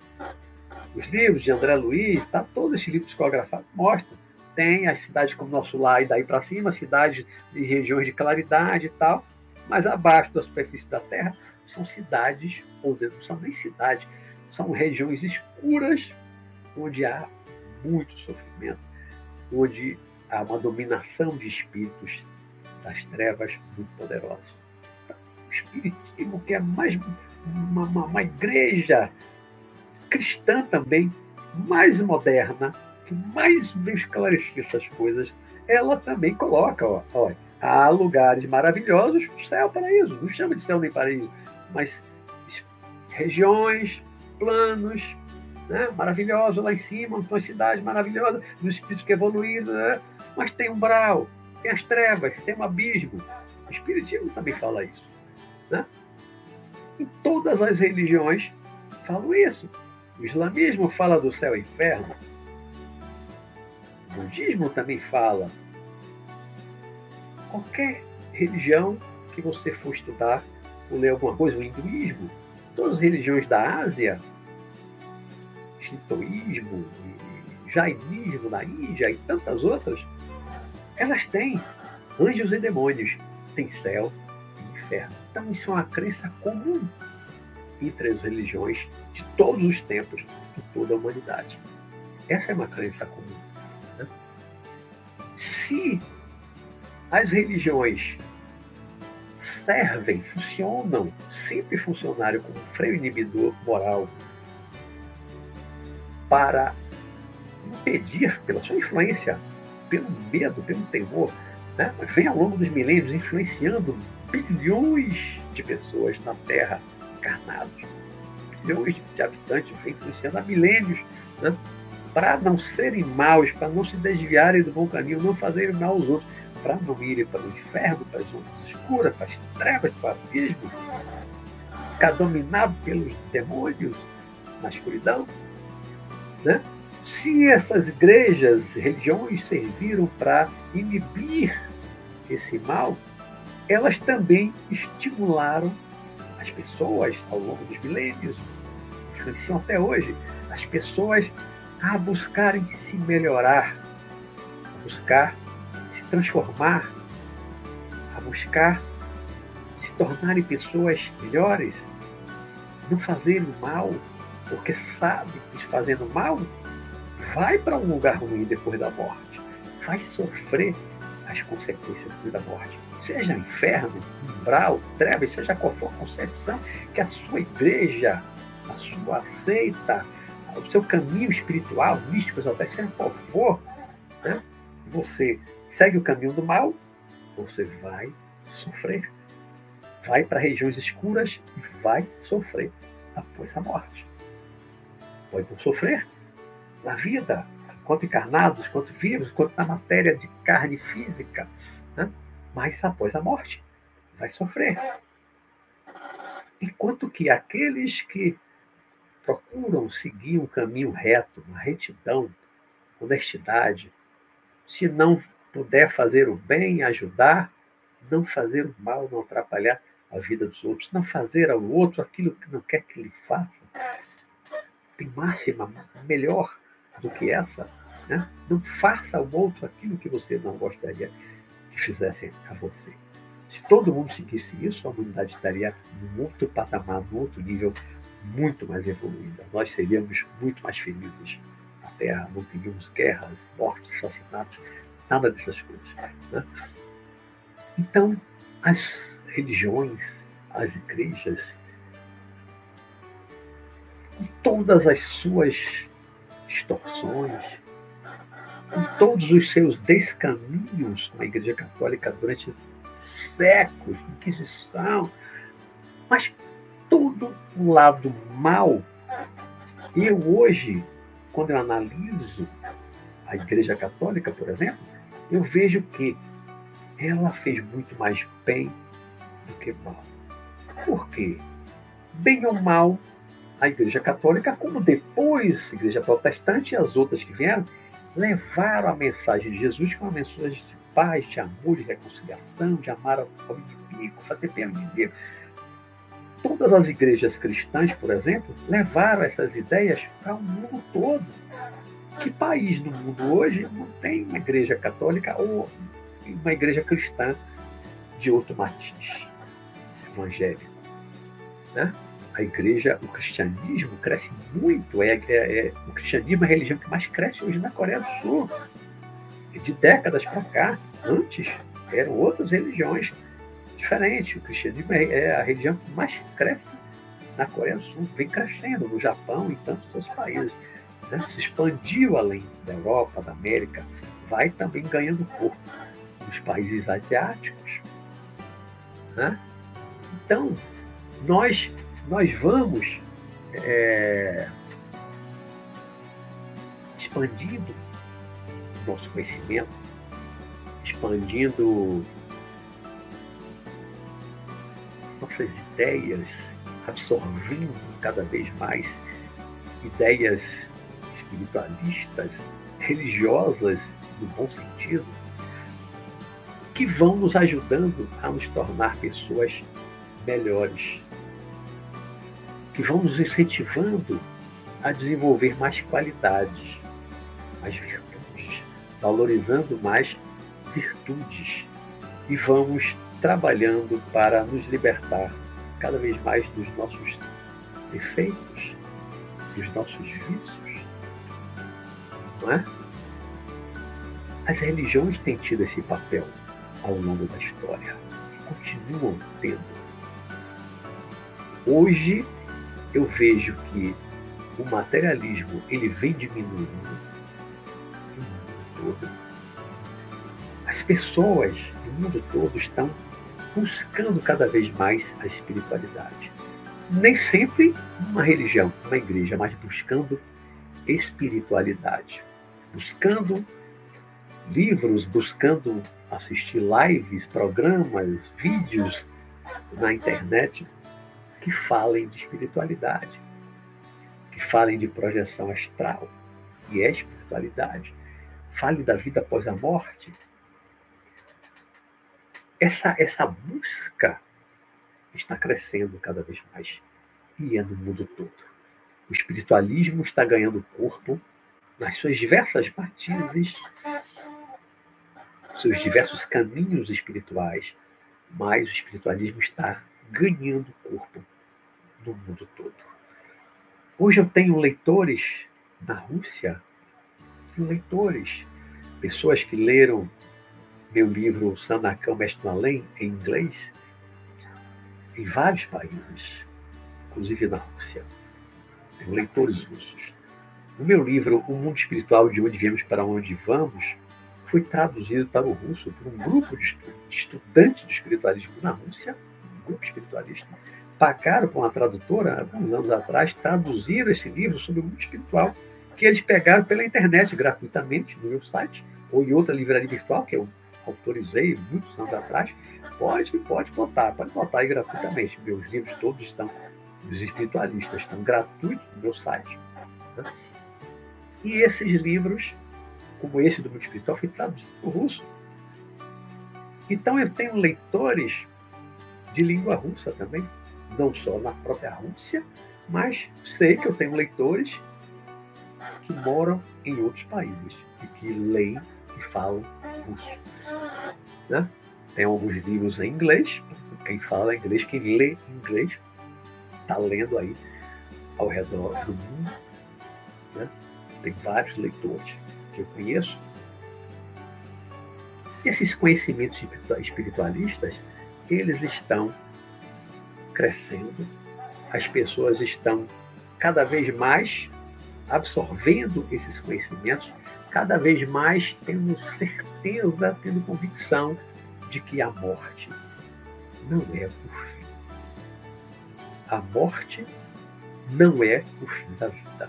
Os livros de André Luiz, tá, todo esse livro psicografado mostra. Tem as cidades como Nosso Lar e daí para cima, cidades de regiões de claridade e tal, mas abaixo da superfície da Terra são cidades, ou não são nem cidades, são regiões escuras onde há muito sofrimento, onde há uma dominação de espíritos das trevas muito poderosa. Espiritismo, que é mais uma, uma, uma igreja cristã também, mais moderna, que mais bem esclarecer essas coisas, ela também coloca, ó, há lugares maravilhosos, céu, paraíso, não chama de céu nem paraíso, mas regiões, planos, né, maravilhosos lá em cima, uma cidade maravilhosa, no espírito que é evoluído, né, mas tem umbral, tem as trevas, tem um abismo. O Espiritismo também fala isso. Né? Em todas as religiões falam isso. O islamismo fala do céu e inferno. O budismo também fala. Qualquer religião que você for estudar ou ler alguma coisa, o hinduísmo, todas as religiões da Ásia, shintoísmo, jainismo na Índia e tantas outras, elas têm anjos e demônios, tem céu e inferno. Então isso é uma crença comum entre as religiões de todos os tempos, de toda a humanidade. Essa é uma crença comum. Né? Se as religiões servem, funcionam, sempre funcionaram como freio inibidor moral para impedir, pela sua influência, pelo medo, pelo temor, né? vem ao longo dos milênios influenciando bilhões de pessoas na Terra encarnados. Bilhões de habitantes influenciando há milênios né? para não serem maus, para não se desviarem do bom caminho, não fazerem mal aos outros, para não irem para o inferno, para as zonas escuras, para as trevas, para o abismo, ficar dominado pelos demônios na escuridão. Né? Se essas igrejas, religiões serviram para inibir esse mal, elas também estimularam as pessoas ao longo dos milênios, influenciam até hoje, as pessoas a buscarem se melhorar, a buscar se transformar, a buscar se tornarem pessoas melhores, não fazerem mal, porque sabe que fazendo mal vai para um lugar ruim depois da morte, vai sofrer as consequências da morte. Seja inferno, umbral, trevas, seja qual for a concepção que a sua igreja, a sua seita, o seu caminho espiritual, místico, até seja qual for, né? você segue o caminho do mal, você vai sofrer. Vai para regiões escuras e vai sofrer após a morte. Pode não sofrer, na vida, quanto encarnados, quanto vivos, quanto na matéria de carne física, né? Mas após a morte vai sofrer. Enquanto que aqueles que procuram seguir um caminho reto, uma retidão, honestidade, se não puder fazer o bem, ajudar, não fazer o mal, não atrapalhar a vida dos outros, não fazer ao outro aquilo que não quer que lhe faça, tem máxima melhor do que essa. Né? Não faça ao outro aquilo que você não gostaria fizessem a você. Se todo mundo seguisse isso, a humanidade estaria num outro patamar, num outro nível muito mais evoluída. Nós seríamos muito mais felizes na Terra, não teríamos guerras, mortes, assassinatos, nada dessas coisas. Né? Então, as religiões, as igrejas, com todas as suas distorções, com todos os seus descaminhos com a Igreja Católica durante séculos, Inquisição, mas todo o lado mal. Eu hoje, quando eu analiso a Igreja Católica, por exemplo, eu vejo que ela fez muito mais bem do que mal. Por quê? Bem ou mal, a Igreja Católica, como depois a Igreja Protestante e as outras que vieram, levaram a mensagem de Jesus com uma mensagem de paz, de amor, de reconciliação, de amar ao inimigo, fazer bem ao inimigo. Todas as igrejas cristãs, por exemplo, levaram essas ideias para o mundo todo. Que país no mundo hoje não tem uma igreja católica ou uma igreja cristã de outro matiz evangélico? Né? A igreja, o cristianismo cresce muito. É, é, é, o cristianismo é a religião que mais cresce hoje na Coreia do Sul. de décadas para cá, antes, eram outras religiões diferentes. O cristianismo é, é a religião que mais cresce na Coreia do Sul, vem crescendo no Japão e tantos outros países. Né? Se expandiu além da Europa, da América, vai também ganhando corpo nos países asiáticos. Né? Então, nós, nós vamos é, expandindo nosso conhecimento, expandindo nossas ideias, absorvendo cada vez mais ideias espiritualistas, religiosas, no bom sentido, que vão nos ajudando a nos tornar pessoas melhores, que vão nos incentivando a desenvolver mais qualidades, mais virtudes, valorizando mais virtudes e vamos trabalhando para nos libertar cada vez mais dos nossos defeitos, dos nossos vícios. Não é? As religiões têm tido esse papel ao longo da história continuam tendo. Hoje eu vejo que o materialismo ele vem diminuindo no mundo todo. As pessoas no mundo todo estão buscando cada vez mais a espiritualidade. Nem sempre uma religião, uma igreja, mas buscando espiritualidade. Buscando livros, buscando assistir lives, programas, vídeos na internet que falem de espiritualidade, que falem de projeção astral, que é espiritualidade, fale da vida após a morte. Essa, essa busca está crescendo cada vez mais e é no mundo todo. O espiritualismo está ganhando corpo nas suas diversas matizes, seus diversos caminhos espirituais, mas o espiritualismo está ganhando corpo no mundo todo. Hoje eu tenho leitores na Rússia, leitores, pessoas que leram meu livro Sanakam Mestre Além em inglês, em vários países, inclusive na Rússia. Tenho leitores russos. O meu livro, O Mundo Espiritual de Onde Viemos para Onde Vamos, foi traduzido para o russo por um grupo de estudantes de espiritualismo na Rússia, um grupo espiritualista, pagaram para uma tradutora, alguns anos atrás, traduziram esse livro sobre o mundo espiritual, que eles pegaram pela internet gratuitamente no meu site, ou em outra livraria virtual, que eu autorizei muitos anos atrás. Pode, pode botar, pode botar aí gratuitamente. Meus livros todos estão, os espiritualistas estão gratuitos no meu site. Né? E esses livros, como esse do mundo espiritual, foi traduzido para o russo. Então eu tenho leitores de língua russa também, não só na própria Rússia, mas sei que eu tenho leitores que moram em outros países e que leem e falam russo. Né? Tem alguns livros em inglês, quem fala inglês, quem lê inglês, está lendo aí ao redor do mundo. Né? Tem vários leitores que eu conheço. Esses conhecimentos espiritualistas, eles estão crescendo, as pessoas estão cada vez mais absorvendo esses conhecimentos, cada vez mais tendo certeza, tendo convicção de que a morte não é o fim. A morte não é o fim da vida.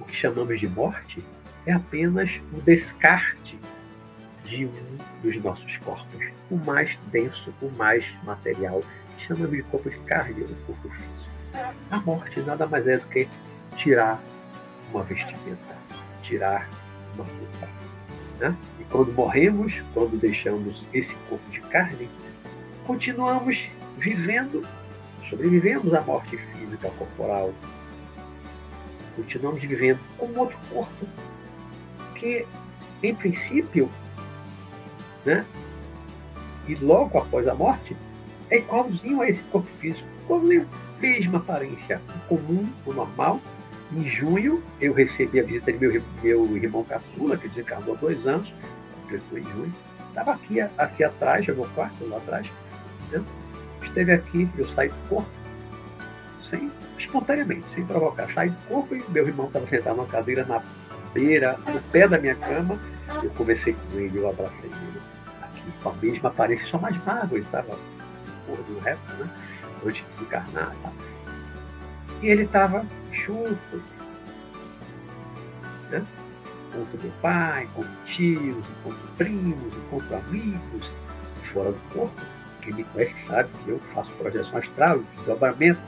O que chamamos de morte é apenas o descarte de um dos nossos corpos, o mais denso, o mais material, chamamos de corpo de carne, o corpo físico. A morte nada mais é do que tirar uma vestimenta, tirar uma roupa. Né? E quando morremos, quando deixamos esse corpo de carne, continuamos vivendo, sobrevivemos à morte física corporal. Continuamos vivendo com outro corpo que, em princípio, né? e logo após a morte, é igualzinho a esse corpo físico, igualzinho, mesma aparência, comum, o normal, Em junho, eu recebi a visita de meu, meu irmão caçula, que desencarnou há dois anos, completou em junho. Estava aqui, aqui atrás, no meu quarto, lá atrás. Esteve aqui, eu saí do corpo, sem, espontaneamente, sem provocar. Saí do corpo e meu irmão estava sentado numa cadeira na beira, no pé da minha cama. Eu conversei com ele, eu abracei ele. Com a mesma aparência, só mais magro, ele estava gordo reto, né? Antes de desencarnar. Tá? E ele estava chuto, né? Encontro meu pai, encontro tios, encontro primos, encontro amigos, fora do corpo. Quem me conhece sabe que eu faço projeção astral, desdobramento,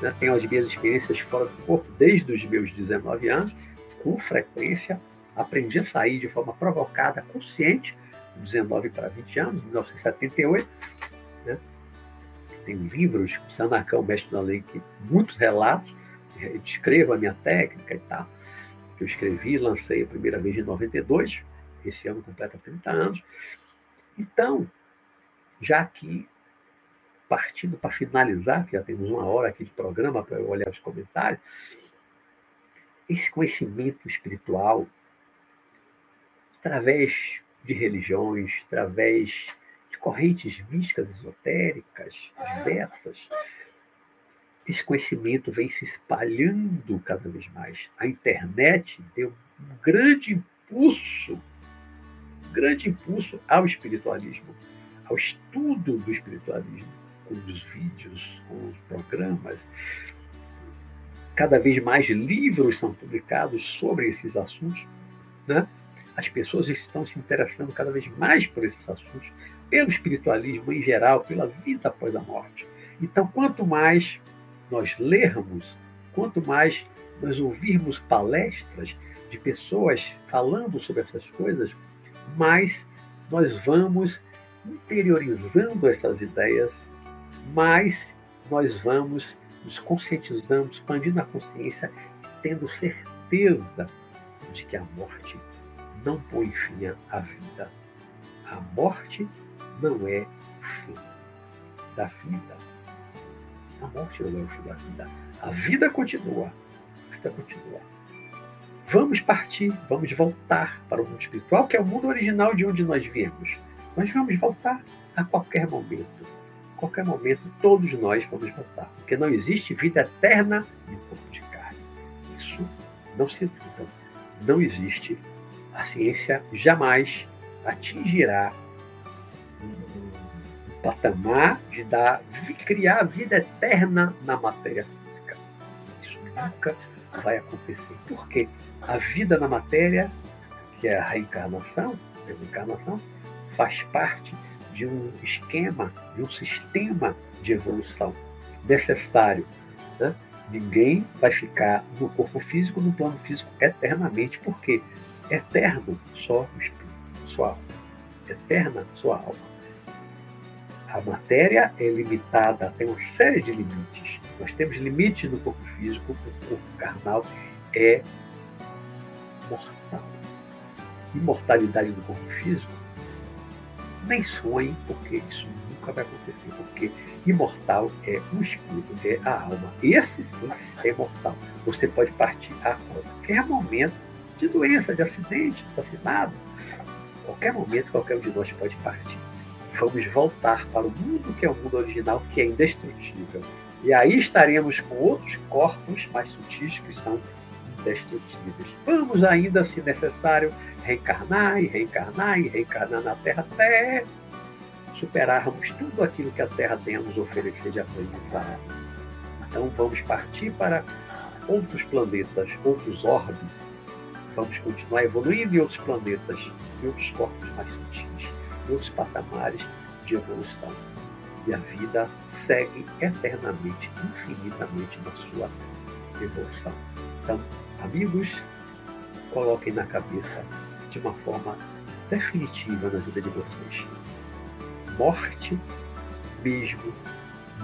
né? tenho as minhas experiências fora do corpo desde os meus 19 anos, com frequência. Aprendi a sair de forma provocada, consciente, 19 para 20 anos, 1978. Né? Tenho livros, Sanacão, Mestre da Lei, que muitos relatos descrevo a minha técnica e tal, que eu escrevi lancei a primeira vez em 92, esse ano completa 30 anos. Então, já aqui, partindo para finalizar, que já temos uma hora aqui de programa para eu olhar os comentários, esse conhecimento espiritual, através de religiões, através de correntes místicas esotéricas diversas, esse conhecimento vem se espalhando cada vez mais. A internet deu um grande impulso, um grande impulso ao espiritualismo, ao estudo do espiritualismo, com os vídeos, com os programas. Cada vez mais livros são publicados sobre esses assuntos, né? As pessoas estão se interessando cada vez mais por esses assuntos, pelo espiritualismo em geral, pela vida após a morte. Então, quanto mais nós lermos, quanto mais nós ouvirmos palestras de pessoas falando sobre essas coisas, mais nós vamos interiorizando essas ideias, mais nós vamos nos conscientizando, expandindo a consciência, tendo certeza de que a morte não põe fim à vida. A morte não é o fim da vida. A morte não é o fim da vida. A vida continua. A vida continua. Vamos partir, vamos voltar para o mundo espiritual, que é o mundo original de onde nós viemos. Nós vamos voltar a qualquer momento. A qualquer momento, todos nós vamos voltar. Porque não existe vida eterna em corpo de carne. Isso não se dúvida. Não existe. A ciência jamais atingirá patamar de dar, de criar vida eterna na matéria física. Isso nunca vai acontecer. Por quê? A vida na matéria, que é a reencarnação, a reencarnação faz parte de um esquema, de um sistema de evolução necessário. Né? Ninguém vai ficar no corpo físico, no plano físico, eternamente, porque eterno só o espírito, sua alma. Eterna sua alma a matéria é limitada, tem uma série de limites. Nós temos limites no corpo físico, o corpo carnal é mortal. Imortalidade do corpo físico, nem sonhe, porque isso nunca vai acontecer, porque imortal é o espírito, é a alma. Esse sim é imortal. Você pode partir a qualquer momento de doença, de acidente, assassinado. Qualquer momento, qualquer um de nós pode partir vamos voltar para o mundo que é o mundo original, que é indestrutível. E aí estaremos com outros corpos mais sutis que são indestrutíveis. Vamos ainda, se necessário, reencarnar e reencarnar e reencarnar na Terra até superarmos tudo aquilo que a Terra tem a nos oferecer de aprendizado. Então vamos partir para outros planetas, outros orbes. Vamos continuar evoluindo em outros planetas, em outros corpos mais sutis outros patamares de evolução. E a vida segue eternamente, infinitamente na sua evolução. Então, amigos, coloquem na cabeça de uma forma definitiva na vida de vocês. Morte mesmo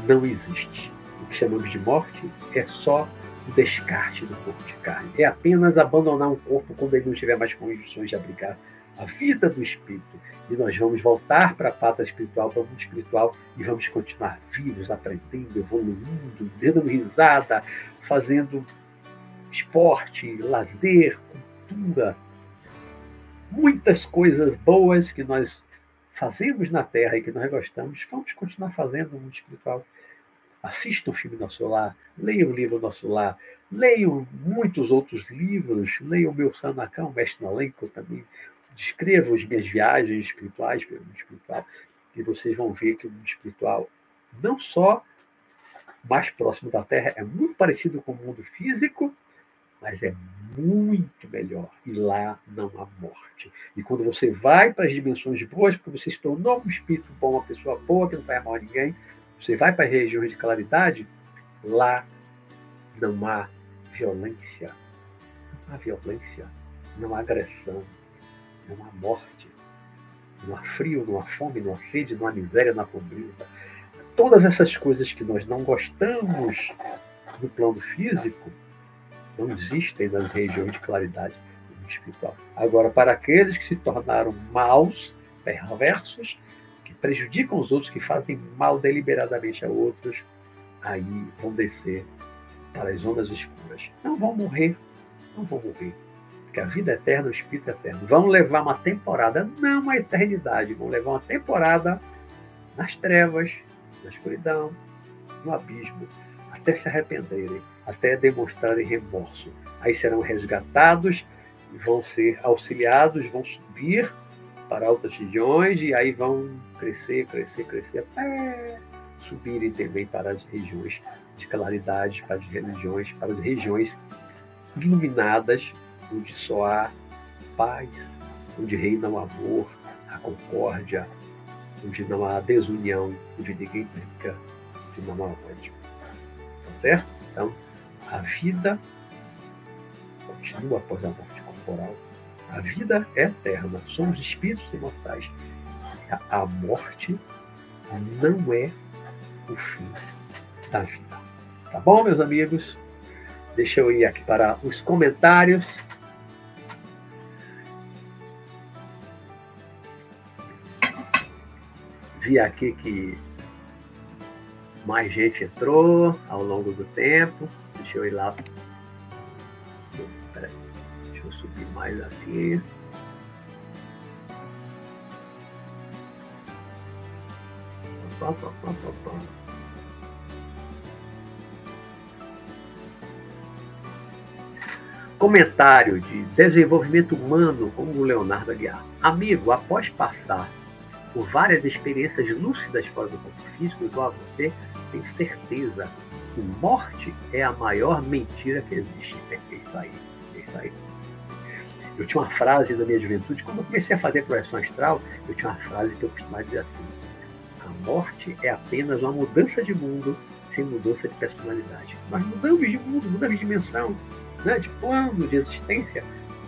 não existe. O que chamamos de morte é só o descarte do corpo de carne. É apenas abandonar um corpo quando ele não tiver mais condições de abrigar a vida do espírito. E nós vamos voltar para a pátria espiritual, para o mundo espiritual, e vamos continuar vivos, aprendendo, evoluindo, dando risada, fazendo esporte, lazer, cultura, muitas coisas boas que nós fazemos na Terra e que nós gostamos, vamos continuar fazendo no mundo espiritual. Assista um filme Nosso Lar, leia o livro Nosso Lar, leia muitos outros livros, leia o meu Sanacão, o Mestre Nalenco também, descreva as minhas viagens espirituais pelo mundo espiritual, e vocês vão ver que o mundo espiritual, não só mais próximo da Terra, é muito parecido com o mundo físico, mas é muito melhor. E lá não há morte. E quando você vai para as dimensões boas, porque você se tornou um espírito bom, uma pessoa boa, que não faz mal a ninguém, você vai para as regiões de claridade, lá não há violência. Não há violência, não há agressão, não há morte, não há frio, não há fome, não há sede, não há miséria, não há pobreza. Todas essas coisas que nós não gostamos no plano físico, não existem nas regiões de claridade espiritual. Agora, para aqueles que se tornaram maus, perversos, prejudicam os outros, que fazem mal deliberadamente a outros, aí vão descer para as zonas escuras. Não vão morrer, não vão morrer. Porque a vida é eterna, o espírito é eterno. Vão levar uma temporada, não uma eternidade, vão levar uma temporada nas trevas, na escuridão, no abismo, até se arrependerem até demonstrarem remorso. Aí serão resgatados, vão ser auxiliados, vão subir para altas regiões e aí vão crescer, crescer, crescer até subirem também para as regiões de claridade, para as religiões, para as regiões iluminadas, onde só há paz, onde reina o amor, a concórdia, onde não há desunião, onde ninguém brinca, onde não há ódio. Tá certo? Então, a vida continua após a morte corporal. A vida é eterna. Somos espíritos imortais. A morte não é o fim da vida. Tá bom, meus amigos? Deixa eu ir aqui para os comentários. Vi aqui que mais gente entrou ao longo do tempo. Deixa eu ir lá. Subir mais aqui. Comentário de desenvolvimento humano como o Leonardo Aguiar. Amigo, após passar por várias experiências lúcidas fora do corpo físico, igual a você, tenho certeza que morte é a maior mentira que existe. É isso aí, é isso aí. Eu tinha uma frase da minha juventude, quando eu comecei a fazer projeção astral, eu tinha uma frase que eu costumava dizer assim: a morte é apenas uma mudança de mundo sem mudança de personalidade. Nós mudamos de mundo, mudamos de dimensão, né, de plano de existência,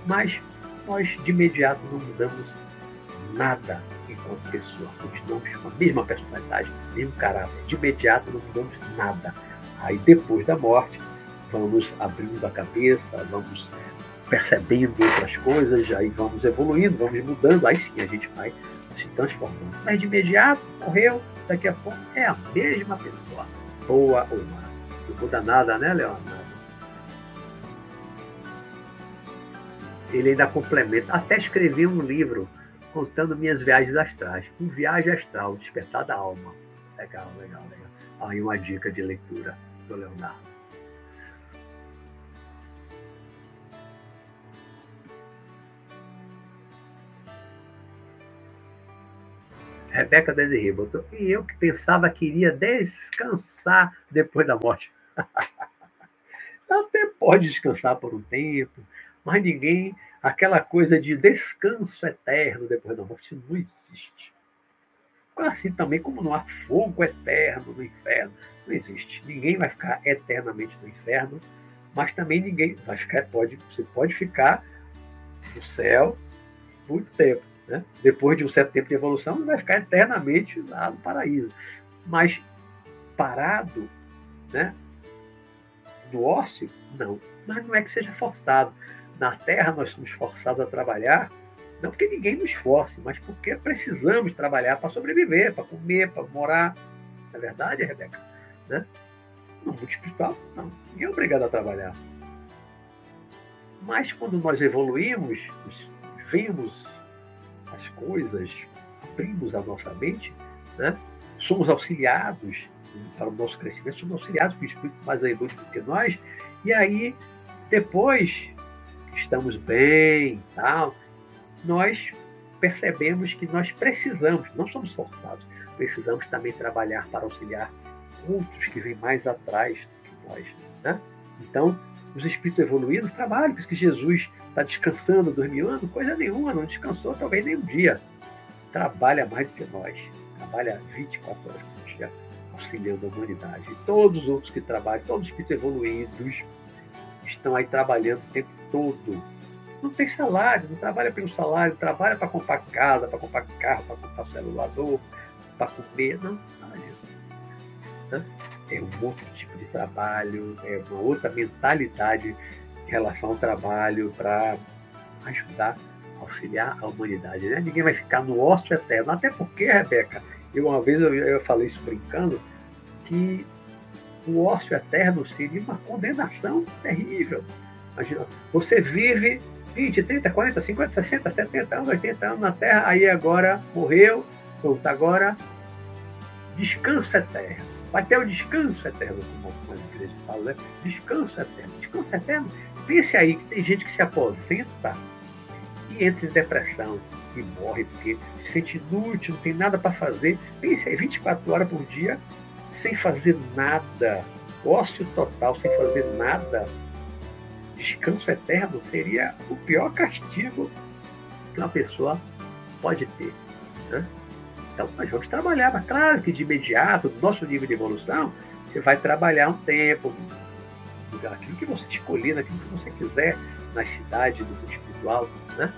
mas nós de imediato não mudamos nada enquanto pessoa. Continuamos com a mesma personalidade, mesmo caráter. De imediato não mudamos nada. Aí depois da morte, vamos abrindo a cabeça, vamos percebendo outras coisas, aí vamos evoluindo, vamos mudando, aí sim a gente vai se transformando. Mas de imediato, morreu, daqui a pouco é a mesma pessoa, boa ou má. Não muda nada, né, Leonardo? Ele ainda complementa, até escrevi um livro contando minhas viagens astrais. Um viagem astral, despertar da alma. Legal, legal, legal. Aí uma dica de leitura do Leonardo. Rebeca Desirê botou, e eu que pensava que iria descansar depois da morte. Até pode descansar por um tempo, mas ninguém, aquela coisa de descanso eterno depois da morte não existe. Assim também como não há fogo eterno no inferno, não existe. Ninguém vai ficar eternamente no inferno, mas também ninguém ficar, pode, você pode ficar no céu muito tempo. Né? Depois de um certo tempo de evolução, não vai ficar eternamente lá no paraíso. Mas parado, né? no ócio, não. Mas não é que seja forçado. Na Terra nós somos forçados a trabalhar, não porque ninguém nos force, mas porque precisamos trabalhar para sobreviver, para comer, para morar. Não é verdade, Rebeca? Né? No mundo espiritual, não. Ninguém é obrigado a trabalhar. Mas quando nós evoluímos, vemos as coisas, abrimos a nossa mente, né? somos auxiliados para o nosso crescimento, somos auxiliados pelo Espírito mais evoluído do que nós, e aí, depois estamos bem, tal, nós percebemos que nós precisamos, não somos forçados, precisamos também trabalhar para auxiliar outros que vêm mais atrás do que nós. Né? Então, os espíritos evoluídos trabalham, porque Jesus está descansando, dormindo, coisa nenhuma, não descansou talvez nem um dia. Trabalha mais do que nós, trabalha 24 horas por dia, auxiliando a humanidade. E todos os outros que trabalham, todos os espíritos evoluídos, estão aí trabalhando o tempo todo. Não tem salário, não trabalha pelo salário, trabalha para comprar casa, para comprar carro, para comprar celulador, para comer, não? É um outro tipo de trabalho, é uma outra mentalidade em relação ao trabalho para ajudar, auxiliar a humanidade. Né? Ninguém vai ficar no ócio eterno, até porque, Rebeca, eu uma vez eu, eu falei isso brincando, que o ócio eterno seria uma condenação terrível. Imagina, você vive 20, 30, 40, 50, 60, 70 anos, 80 anos na Terra, aí agora morreu, pronto, agora descanso eterno. Vai ter o descanso eterno, como as igrejas falam, né? Descanso eterno. Descanso eterno. Pense aí que tem gente que se aposenta e entra em depressão e morre porque se sente inútil, não tem nada para fazer. Pense aí, 24 horas por dia sem fazer nada, ócio total, sem fazer nada, descanso eterno seria o pior castigo que uma pessoa pode ter. Né? Então, nós vamos trabalhar, mas claro que de imediato, no nosso nível de evolução, você vai trabalhar um tempo, aquilo que você escolher, naquilo que você quiser, na cidade do mundo espiritual, né?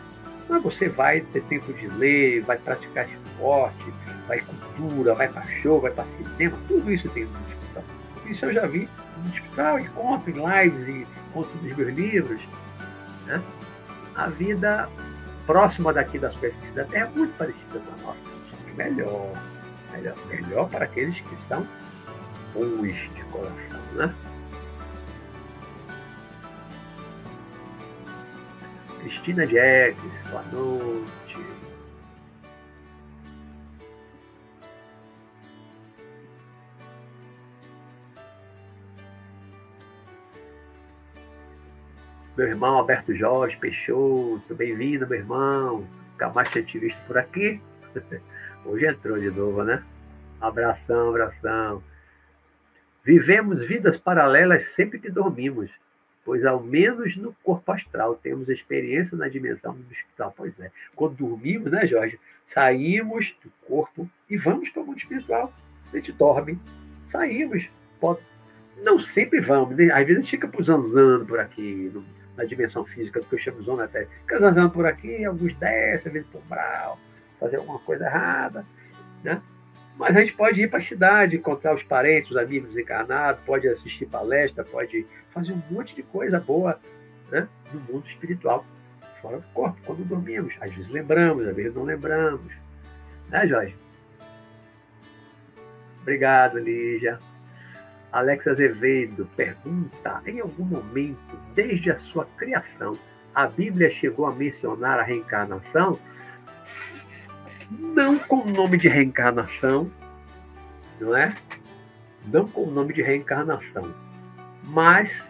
Mas você vai ter tempo de ler, vai praticar esporte, vai cultura, vai para show, vai para cinema, tudo isso tem no hospital. Isso eu já vi no hospital e conto em lives e conto nos meus livros. Né? A vida próxima daqui da superfície da Terra é muito parecida com a nossa, melhor, melhor, melhor para aqueles que são bons de coração, né? Cristina Jacques, boa noite. meu irmão Alberto Jorge Peixoto, bem-vindo, meu irmão. Mais tinha te visto por aqui. Hoje entrou de novo, né? Abração, abração. Vivemos vidas paralelas sempre que dormimos, pois ao menos no corpo astral temos experiência na dimensão do espiritual. Pois é, quando dormimos, né, Jorge? Saímos do corpo e vamos para o mundo espiritual. A gente dorme, saímos. Pode... Não sempre vamos, né? às vezes a gente fica pusando por aqui, na dimensão física do que eu chamo zona até. Fica por aqui, alguns descem, às vezes por brau, fazer alguma coisa errada, né? Mas a gente pode ir para a cidade, encontrar os parentes, os amigos encarnados, pode assistir palestra, pode fazer um monte de coisa boa né? no mundo espiritual, fora do corpo, quando dormimos. Às vezes lembramos, às vezes não lembramos. Né, Jorge? Obrigado, Lígia. Alex Azevedo pergunta: em algum momento, desde a sua criação, a Bíblia chegou a mencionar a reencarnação? Não com o nome de reencarnação, não é? Não com o nome de reencarnação, mas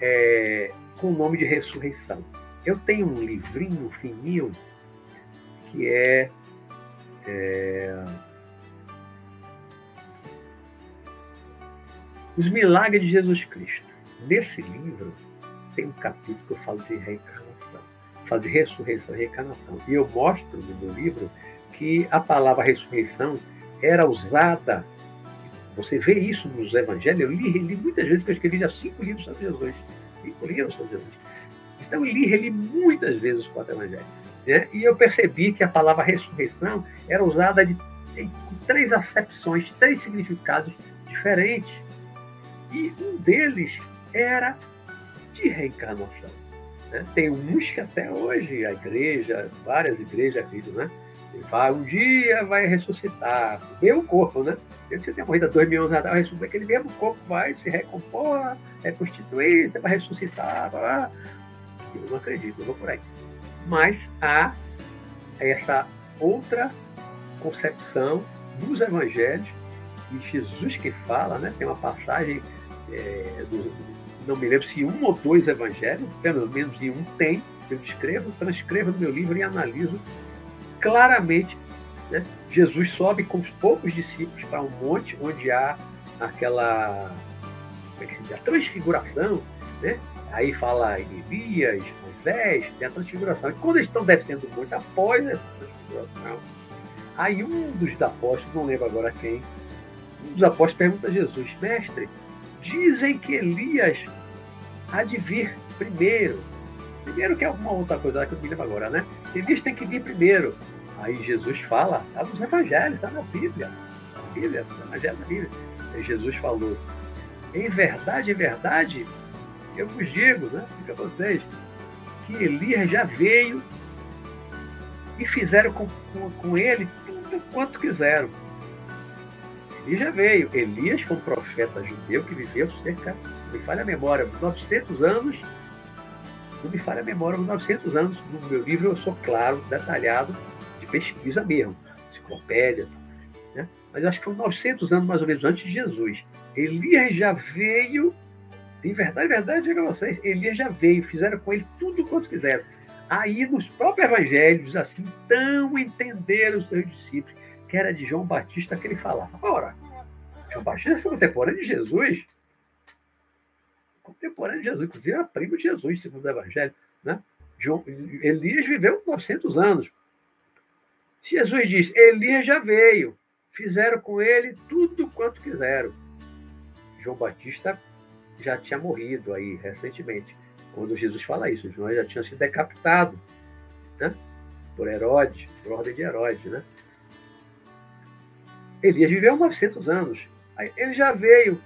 é, com o nome de ressurreição. Eu tenho um livrinho fininho que é, é Os milagres de Jesus Cristo. Nesse livro tem um capítulo que eu falo de reencarnação, falo de ressurreição e reencarnação. E eu mostro no meu livro que a palavra ressurreição era usada. Você vê isso nos evangelhos. Eu li, li muitas vezes que eu escrevi já cinco livros sobre Jesus. Cinco livros sobre Jesus. Então eu li, reli muitas vezes os quatro evangelhos. Né? E eu percebi que a palavra ressurreição era usada de, em três acepções, três significados diferentes. E um deles era de reencarnação. Né? Tem uns que até hoje a igreja, várias igrejas acreditam, né? Vai, um dia vai ressuscitar, o mesmo corpo, né? Eu tinha morrido há dois mil anos atrás, aquele mesmo corpo vai se recompor, reconstituir, você vai ressuscitar. Blá. Eu não acredito, não vou por aí. Mas há essa outra concepção dos evangelhos, e Jesus que fala, né? tem uma passagem, é, do, não me lembro se um ou dois evangelhos, pelo menos em um tem, eu descrevo, transcrevo no meu livro e analiso claramente. Né? Jesus sobe com os poucos discípulos para um monte onde há aquela é a transfiguração, né? aí fala Elias, Moisés, tem a transfiguração. E quando eles estão descendo o monte, após essa transfiguração, aí um dos apóstolos, não lembro agora quem, um dos apóstolos pergunta a Jesus, mestre, dizem que Elias há de vir primeiro. Primeiro que é alguma outra coisa que eu me lembro agora, né? Elias tem que vir primeiro. Aí Jesus fala, está nos evangelhos, está na Bíblia. Na Bíblia, no evangelho da Bíblia. Aí Jesus falou, em verdade, em verdade, eu vos digo, né, fica vocês, que Elias já veio e fizeram com, com, com ele tudo quanto quiseram. Ele já veio. Elias foi um profeta judeu que viveu cerca, me falha a memória, 900 anos. Não me falha a memória, 900 anos. No meu livro eu sou claro, detalhado, de pesquisa mesmo, enciclopédia. Né? Mas acho que foi 900 anos mais ou menos antes de Jesus. Elias já veio, em verdade, verdade, digo a vocês, Elias já veio, fizeram com ele tudo quanto quiseram. Aí, nos próprios evangelhos, assim, tão entenderam os seus discípulos, que era de João Batista que ele falava. Ora, João Batista foi contemporâneo de Jesus. Contemporâneo de Jesus, inclusive era primo de Jesus, segundo o evangelho. Né? João, Elias viveu 900 anos. Jesus diz, Elias já veio, fizeram com ele tudo quanto quiseram. João Batista já tinha morrido aí recentemente, quando Jesus fala isso. João já tinha sido decapitado né? por Herodes, por ordem de Herodes. Né? Elias viveu 900 anos. Ele já veio.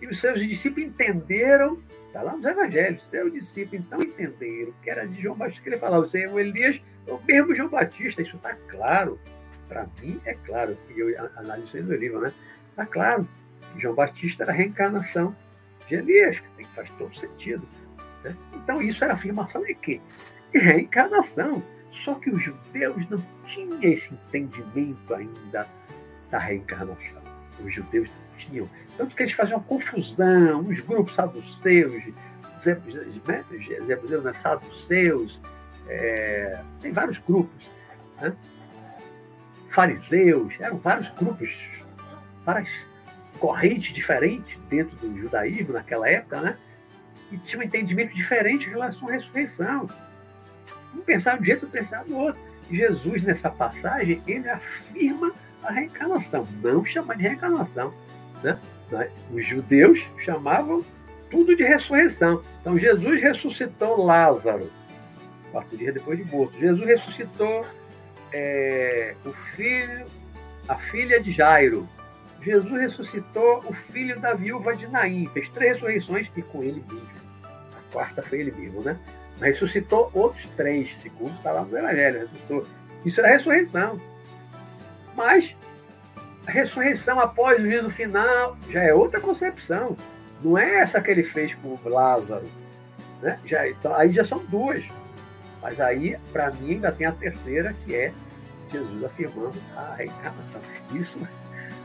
E os seus discípulos entenderam, está lá nos evangelhos, seus discípulos então entenderam que era de João Batista que ele falava. O Elias, é o mesmo João Batista, isso está claro. Para mim é claro, e eu analisei no livro, né? Está claro. João Batista era a reencarnação de Elias, que faz todo sentido. Né? Então, isso era afirmação de quê? De reencarnação. Só que os judeus não tinham esse entendimento ainda da reencarnação. Os judeus tinham. Tanto que eles faziam confusão, os grupos saduceus, né? né? saduceus, é, tem vários grupos. Né? Fariseus, eram vários grupos, várias corrente diferente dentro do judaísmo naquela época, né? E tinha um entendimento diferente em relação à ressurreição. Um pensava de um jeito, outro pensava do outro. Jesus, nessa passagem, ele afirma a reencarnação, não chama de reencarnação. Né? Os judeus chamavam tudo de ressurreição. Então, Jesus ressuscitou Lázaro, quarto dia depois de morto. Jesus ressuscitou é, o filho, a filha de Jairo, Jesus ressuscitou o filho da viúva de Naim, fez três ressurreições e com ele mesmo. A quarta foi ele mesmo, né? Mas ressuscitou outros três, segundo está lá no Evangelho. Ressuscitou. Isso era ressurreição. Mas ressurreição após o juízo final já é outra concepção. Não é essa que ele fez com Lázaro. Né? Já, então, aí já são duas. Mas aí, para mim, ainda tem a terceira, que é Jesus afirmando a reencarnação. Isso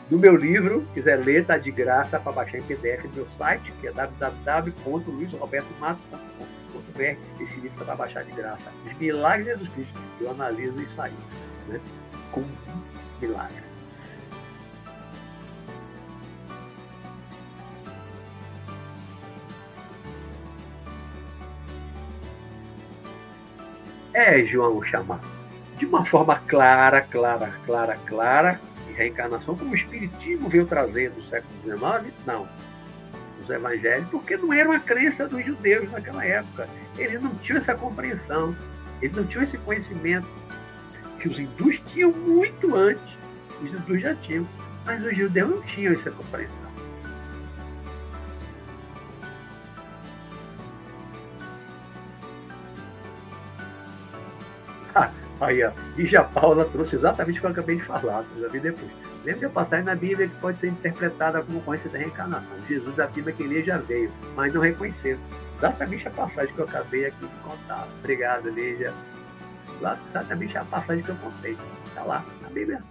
do meu livro, quiser ler, está de graça para baixar em PDF no meu site, que é www.luisrobertomato.com.br. Esse livro está para baixar de graça. Os milagres de Jesus Cristo. Eu analiso isso aí, né? com um É, João chamar de uma forma clara, clara, clara, clara, reencarnação, como o Espiritismo veio trazer no século XIX? Não. Os evangelhos, porque não era uma crença dos judeus naquela época. Eles não tinham essa compreensão, eles não tinham esse conhecimento que os hindus tinham muito antes. Os hindus já tinham, mas os judeus não tinham essa compreensão. Aí, ó. E já Paula trouxe exatamente o que eu acabei de falar, que vi depois. Lembra de passagem na Bíblia que pode ser interpretada como coincidência da reencarnação. Jesus afirma que ele já veio, mas não reconheceu. exatamente a passagem que eu acabei aqui de contar. Obrigado, Lídia. Exatamente a passagem que eu contei. Está lá, na Bíblia.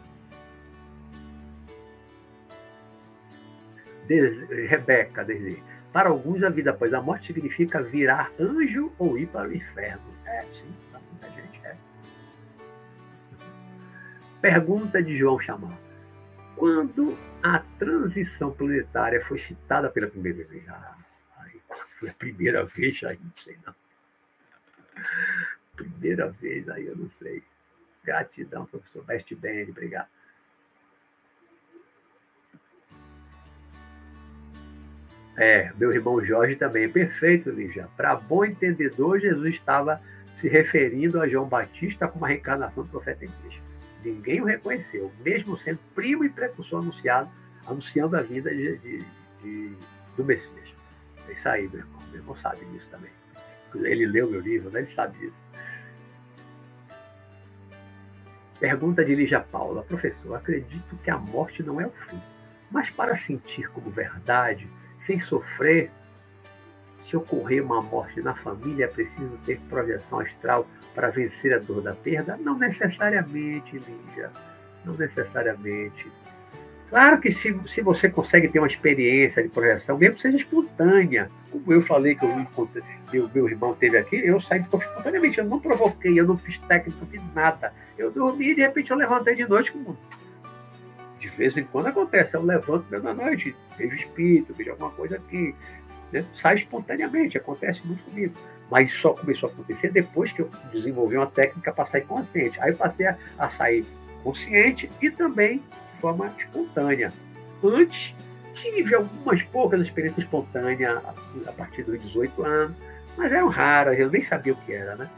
Des... Rebeca, desde. Para alguns, a vida após a morte significa virar anjo ou ir para o inferno. É, sim, Pergunta de João Chamar. Quando a transição planetária foi citada pela primeira vez? Ah, quando foi a primeira vez, aí não sei não. Primeira vez, aí eu não sei. Gratidão, professor Best Band, obrigado. É, meu irmão Jorge também. Perfeito, Lígia. Para bom entendedor, Jesus estava se referindo a João Batista como a reencarnação do profeta em Cristo. Ninguém o reconheceu, mesmo sendo primo e precursor anunciado, anunciando a vida de, de, de, do Messias. É isso aí, meu irmão. Meu irmão sabe disso também. Ele leu meu livro, né? ele sabe disso. Pergunta de Lígia Paula. Professor, acredito que a morte não é o fim, mas para sentir como verdade sem sofrer. Se ocorrer uma morte na família, é preciso ter projeção astral para vencer a dor da perda? Não necessariamente, Lígia. Não necessariamente. Claro que se, se você consegue ter uma experiência de projeção, mesmo que seja espontânea, como eu falei que eu meu, meu irmão teve aqui, eu saí de espontaneamente, eu não provoquei, eu não fiz técnica, não fiz nada. Eu dormi e de repente eu levantei de noite com de vez em quando acontece, eu levanto na noite, vejo espírito, vejo alguma coisa aqui. Né? Sai espontaneamente, acontece muito comigo. Mas só começou a acontecer depois que eu desenvolvi uma técnica para sair consciente. Aí eu passei a, a sair consciente e também de forma espontânea. Antes, tive algumas poucas experiências espontâneas a, partir dos 18 anos, mas eram raras, eu nem sabia o que era, né?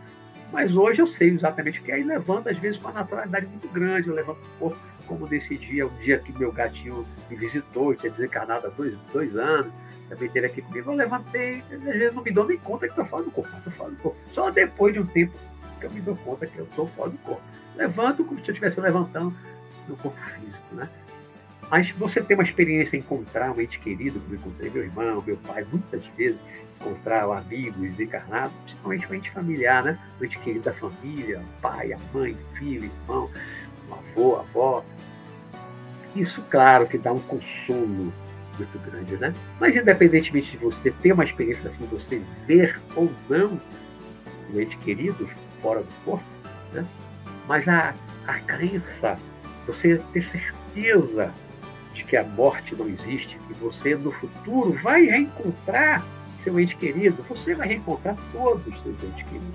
Mas hoje eu sei exatamente o que é e levanto, às vezes, com uma naturalidade muito grande. Eu levanto o corpo, como nesse dia, um dia que meu gatinho me visitou, tinha desencarnado há dois, dois anos, também teve aqui comigo. Eu levantei, às vezes não me dou nem conta que estou fora do corpo, estou fora do corpo. Só depois de um tempo que eu me dou conta que eu estou fora do corpo. Levanto como se eu estivesse levantando no corpo físico, né? Mas você tem uma experiência em encontrar um ente querido, como eu encontrei meu irmão, meu pai, muitas vezes, encontrar amigos encarnados, principalmente um ente familiar, né? Um ente querido da família, pai, a mãe, filho, irmão, avô, avó. Isso, claro, que dá um consolo muito grande, né? Mas independentemente de você ter uma experiência assim, você ver ou não o ente querido fora do corpo, né? Mas a, a crença, você ter certeza de que a morte não existe, que você no futuro vai reencontrar seu ente querido, você vai reencontrar todos os seus entes queridos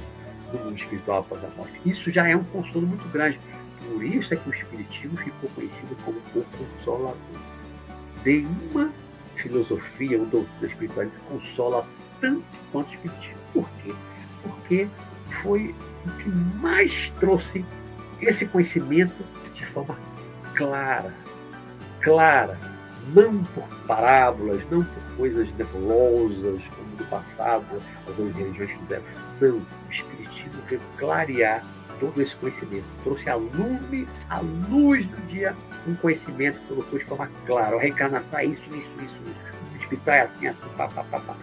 no mundo espiritual após a morte. Isso já é um consolo muito grande. Por isso é que o Espiritismo ficou conhecido como o Consolador. Nenhuma filosofia ou doutrina espiritualista consola tanto quanto o Espiritismo. Por quê? Porque foi o que mais trouxe esse conhecimento de forma clara, clara, não por parábolas, não por coisas nebulosas, como do passado algumas religiões fizeram. Não, o Espiritismo veio clarear todo esse conhecimento, trouxe a lume, a luz do dia, um conhecimento que colocou de forma clara. Reencarnação é isso, isso, isso. O espiritual é assim, assim, pá, pá, pá, pá.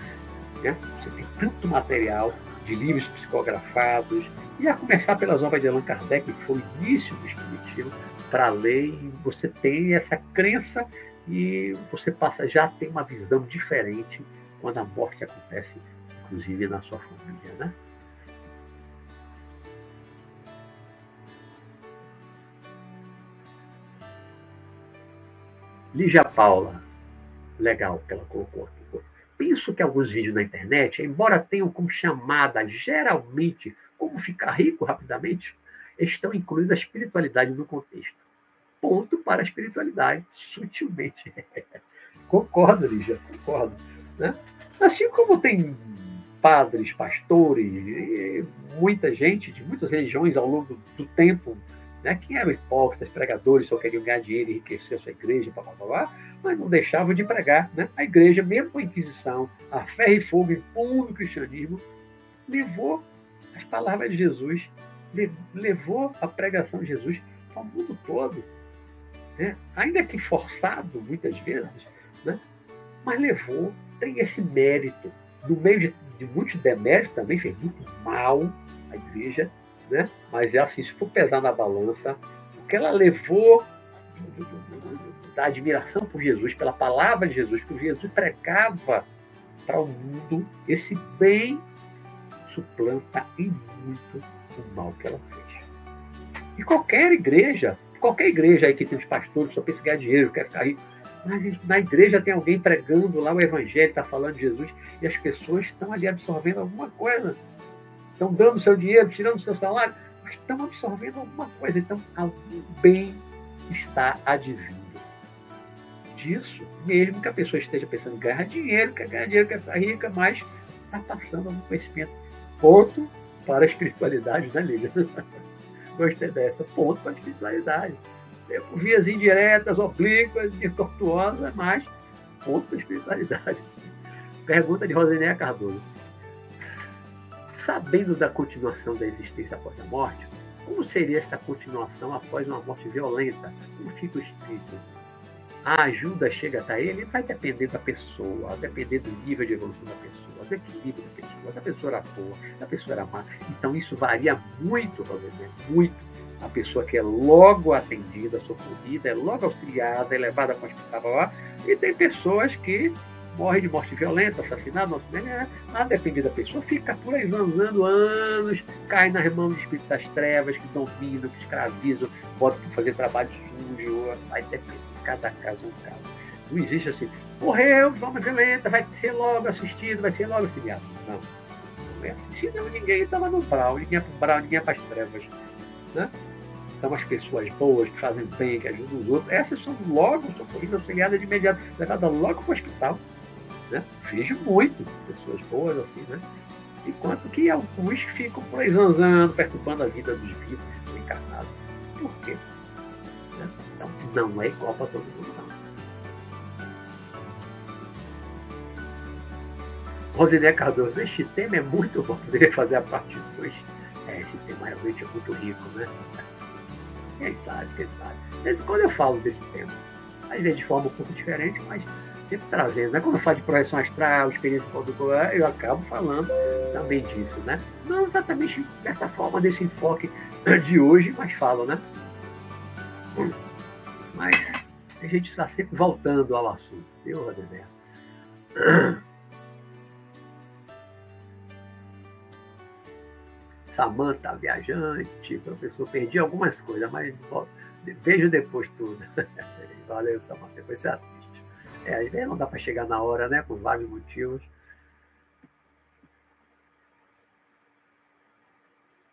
Né? Você tem tanto material de livros psicografados, e a começar pelas obras de Allan Kardec, que foi o início do Espiritismo, para a lei, você tem essa crença e você passa já tem uma visão diferente quando a morte acontece, inclusive na sua família, né? Lígia Paula, legal que ela colocou aqui. Penso que alguns vídeos na internet, embora tenham como chamada geralmente como ficar rico rapidamente, estão incluindo a espiritualidade no contexto ponto para a espiritualidade, sutilmente. concordo, Lígia, concordo. Né? Assim como tem padres, pastores, muita gente de muitas religiões ao longo do tempo, né, que eram hipócritas, pregadores, só queriam ganhar dinheiro, enriquecer a sua igreja, blá, blá, blá, mas não deixavam de pregar. Né? A igreja, mesmo com a Inquisição, a ferro e fogo impondo o cristianismo, levou as palavras de Jesus, levou a pregação de Jesus para o mundo todo né? ainda que forçado muitas vezes, né? mas levou, tem esse mérito. No meio de de muitos deméritos também, fez muito mal à igreja, né? mas é assim, se for pesar na balança, o que ela levou da admiração por Jesus, pela palavra de Jesus, que Jesus pregava para o mundo, esse bem suplanta em muito o mal que ela fez. E qualquer igreja, qualquer igreja aí que tem os pastores só pensa ganhar dinheiro, quer ficar rico, mas na igreja tem alguém pregando lá o evangelho, está falando de Jesus, e as pessoas estão ali absorvendo alguma coisa. Estão dando seu dinheiro, tirando seu salário, mas estão absorvendo alguma coisa. Então, algum bem está advindo disso, mesmo que a pessoa esteja pensando em ganhar dinheiro, quer ganhar dinheiro, quer ficar rica, mas está passando algum conhecimento. Ponto para a espiritualidade, né, Lília? Gostei dessa. Ponto para a espiritualidade. Vias indiretas, oblíquas, tortuosas, mas ponto para a espiritualidade. Pergunta de Rosinéia Cardoso. Sabendo da continuação da existência após a morte, como seria esta continuação após uma morte violenta? Como fica o espírito? A ajuda chega até ele? Vai depender da pessoa, vai depender do nível de evolução da pessoa, do equilíbrio da pessoa, da pessoa era boa, da pessoa era má. Então isso varia muito, Rosemary, muito. A pessoa que é logo atendida, socorrida, é logo auxiliada, é levada para o hospital, e tem pessoas que morre de morte violenta, assassinado, nosso né? a depender da pessoa, fica por aí zanzando anos, cai nas mãos do espírito das trevas que dominam, que escravizam, botam para fazer trabalho sujo, aí depende de cada caso um caso. Não existe assim, morreu de forma violenta, vai ser logo assistido, vai ser logo auxiliado. Não, não é assim. Senão ninguém estava no brau, ninguém é para brau, ninguém é para as trevas. Né? Então, as pessoas boas, que fazem bem, que ajudam os outros, essas são logo socorridas, auxiliadas de imediato, levadas logo para o hospital. Né? Vejo muito pessoas boas assim, né? Enquanto que alguns ficam por aí zanzando, perturbando a vida dos vivos, dos encarnados. Por quê? Né? Então, não é igual para todo mundo, não. Rosiné Cardoso, este tema é muito bom, poderia fazer a parte 2. É, esse tema realmente é muito rico, né? Quem sabe, quem sabe. Quando eu falo desse tema, às vezes de forma um pouco diferente, mas sempre trazendo. Né? Quando eu falo de projeção astral, experiência condutora, eu acabo falando também disso. Né? Não exatamente dessa forma, desse enfoque de hoje, mas falo, né? Mas a gente está sempre voltando ao assunto, viu, Rodeberto? Samanta, viajante, professor, perdi algumas coisas, mas vejo depois tudo. Valeu, Samanta, depois você assiste. É, às vezes não dá para chegar na hora, né? Por vários motivos.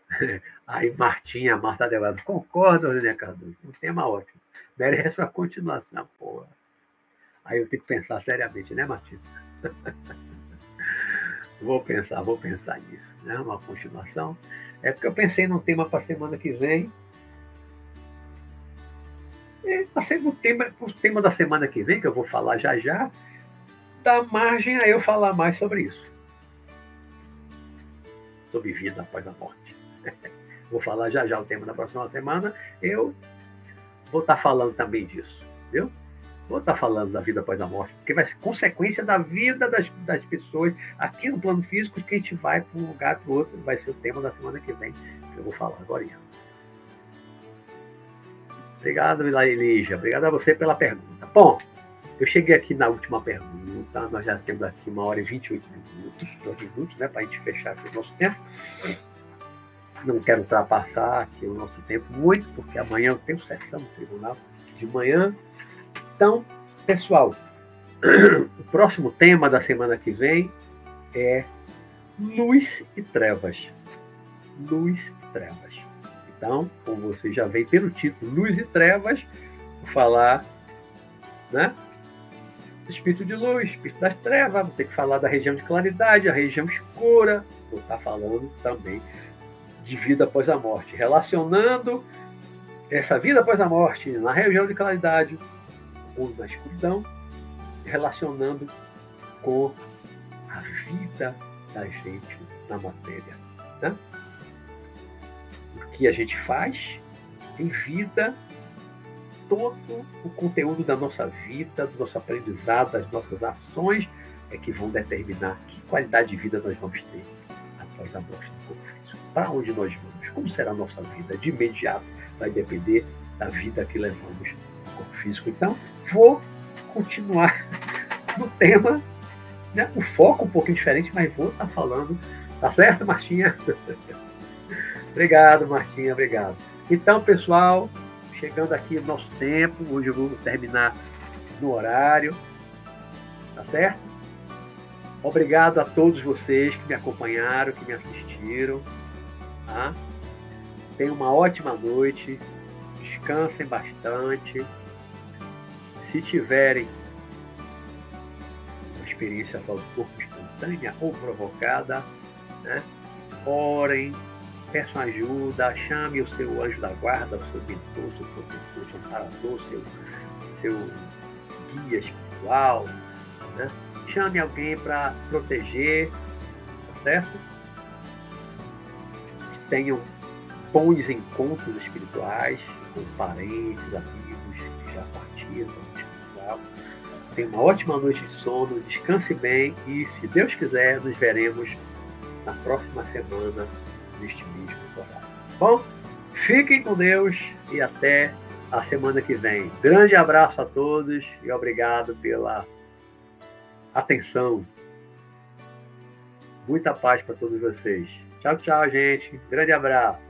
Aí Martinha, Marta Delgado, concordo, né, Cardoso? Um tema ótimo. Merece uma continuação, porra. Aí eu tenho que pensar seriamente, né, Martinha? vou pensar, vou pensar nisso, né? Uma continuação. É porque eu pensei num tema para semana que vem, o tema, o tema da semana que vem, que eu vou falar já já, dá margem a eu falar mais sobre isso. Sobre vida após a morte. Vou falar já já o tema da próxima semana. Eu vou estar falando também disso, viu? Vou estar falando da vida após a morte, porque vai ser consequência da vida das, das pessoas aqui no plano físico, que a gente vai para um lugar para o outro, vai ser o tema da semana que vem, que eu vou falar agora. Obrigado, Lígia. Obrigado a você pela pergunta. Bom, eu cheguei aqui na última pergunta. Nós já temos aqui uma hora e 28 minutos, dois minutos, né, para a gente fechar aqui o nosso tempo. Não quero ultrapassar aqui o nosso tempo muito, porque amanhã eu tenho sessão no tribunal de manhã. Então, pessoal, o próximo tema da semana que vem é luz e trevas. Luz e trevas. Então, como você já vê pelo título Luz e Trevas, vou falar né? Espírito de luz, espírito das trevas, vou ter que falar da região de claridade, a região escura, vou estar falando também de vida após a morte, relacionando essa vida após a morte na região de claridade ou na escuridão, relacionando com a vida da gente na matéria. Né? Que a gente faz em vida todo o conteúdo da nossa vida, do nosso aprendizado, das nossas ações, é que vão determinar que qualidade de vida nós vamos ter após a morte do corpo físico. Para onde nós vamos? Como será a nossa vida? De imediato vai depender da vida que levamos no corpo físico. Então, vou continuar no tema, né? o foco um pouquinho diferente, mas vou estar falando. Tá certo, Martinha? obrigado, Martinha, obrigado. Então, pessoal, chegando aqui no nosso tempo, hoje eu vou terminar no horário, tá certo? Obrigado a todos vocês que me acompanharam, que me assistiram. Tá? Tenham uma ótima noite, descansem bastante. Se tiverem uma experiência do corpo espontânea ou provocada, né? orem, peçam ajuda, chame o seu anjo da guarda, o seu mentor, seu protetor, seu amparador, seu, seu guia espiritual, né? chame alguém para proteger, tá certo? Tenham bons encontros espirituais com parentes, amigos que já partiram espiritual. Tenha uma ótima noite de sono, descanse bem e, se Deus quiser, nos veremos na próxima semana neste mesmo horário. Bom, fiquem com Deus e até a semana que vem. Grande abraço a todos e obrigado pela atenção. Muita paz para todos vocês. Tchau, tchau, gente. Grande abraço.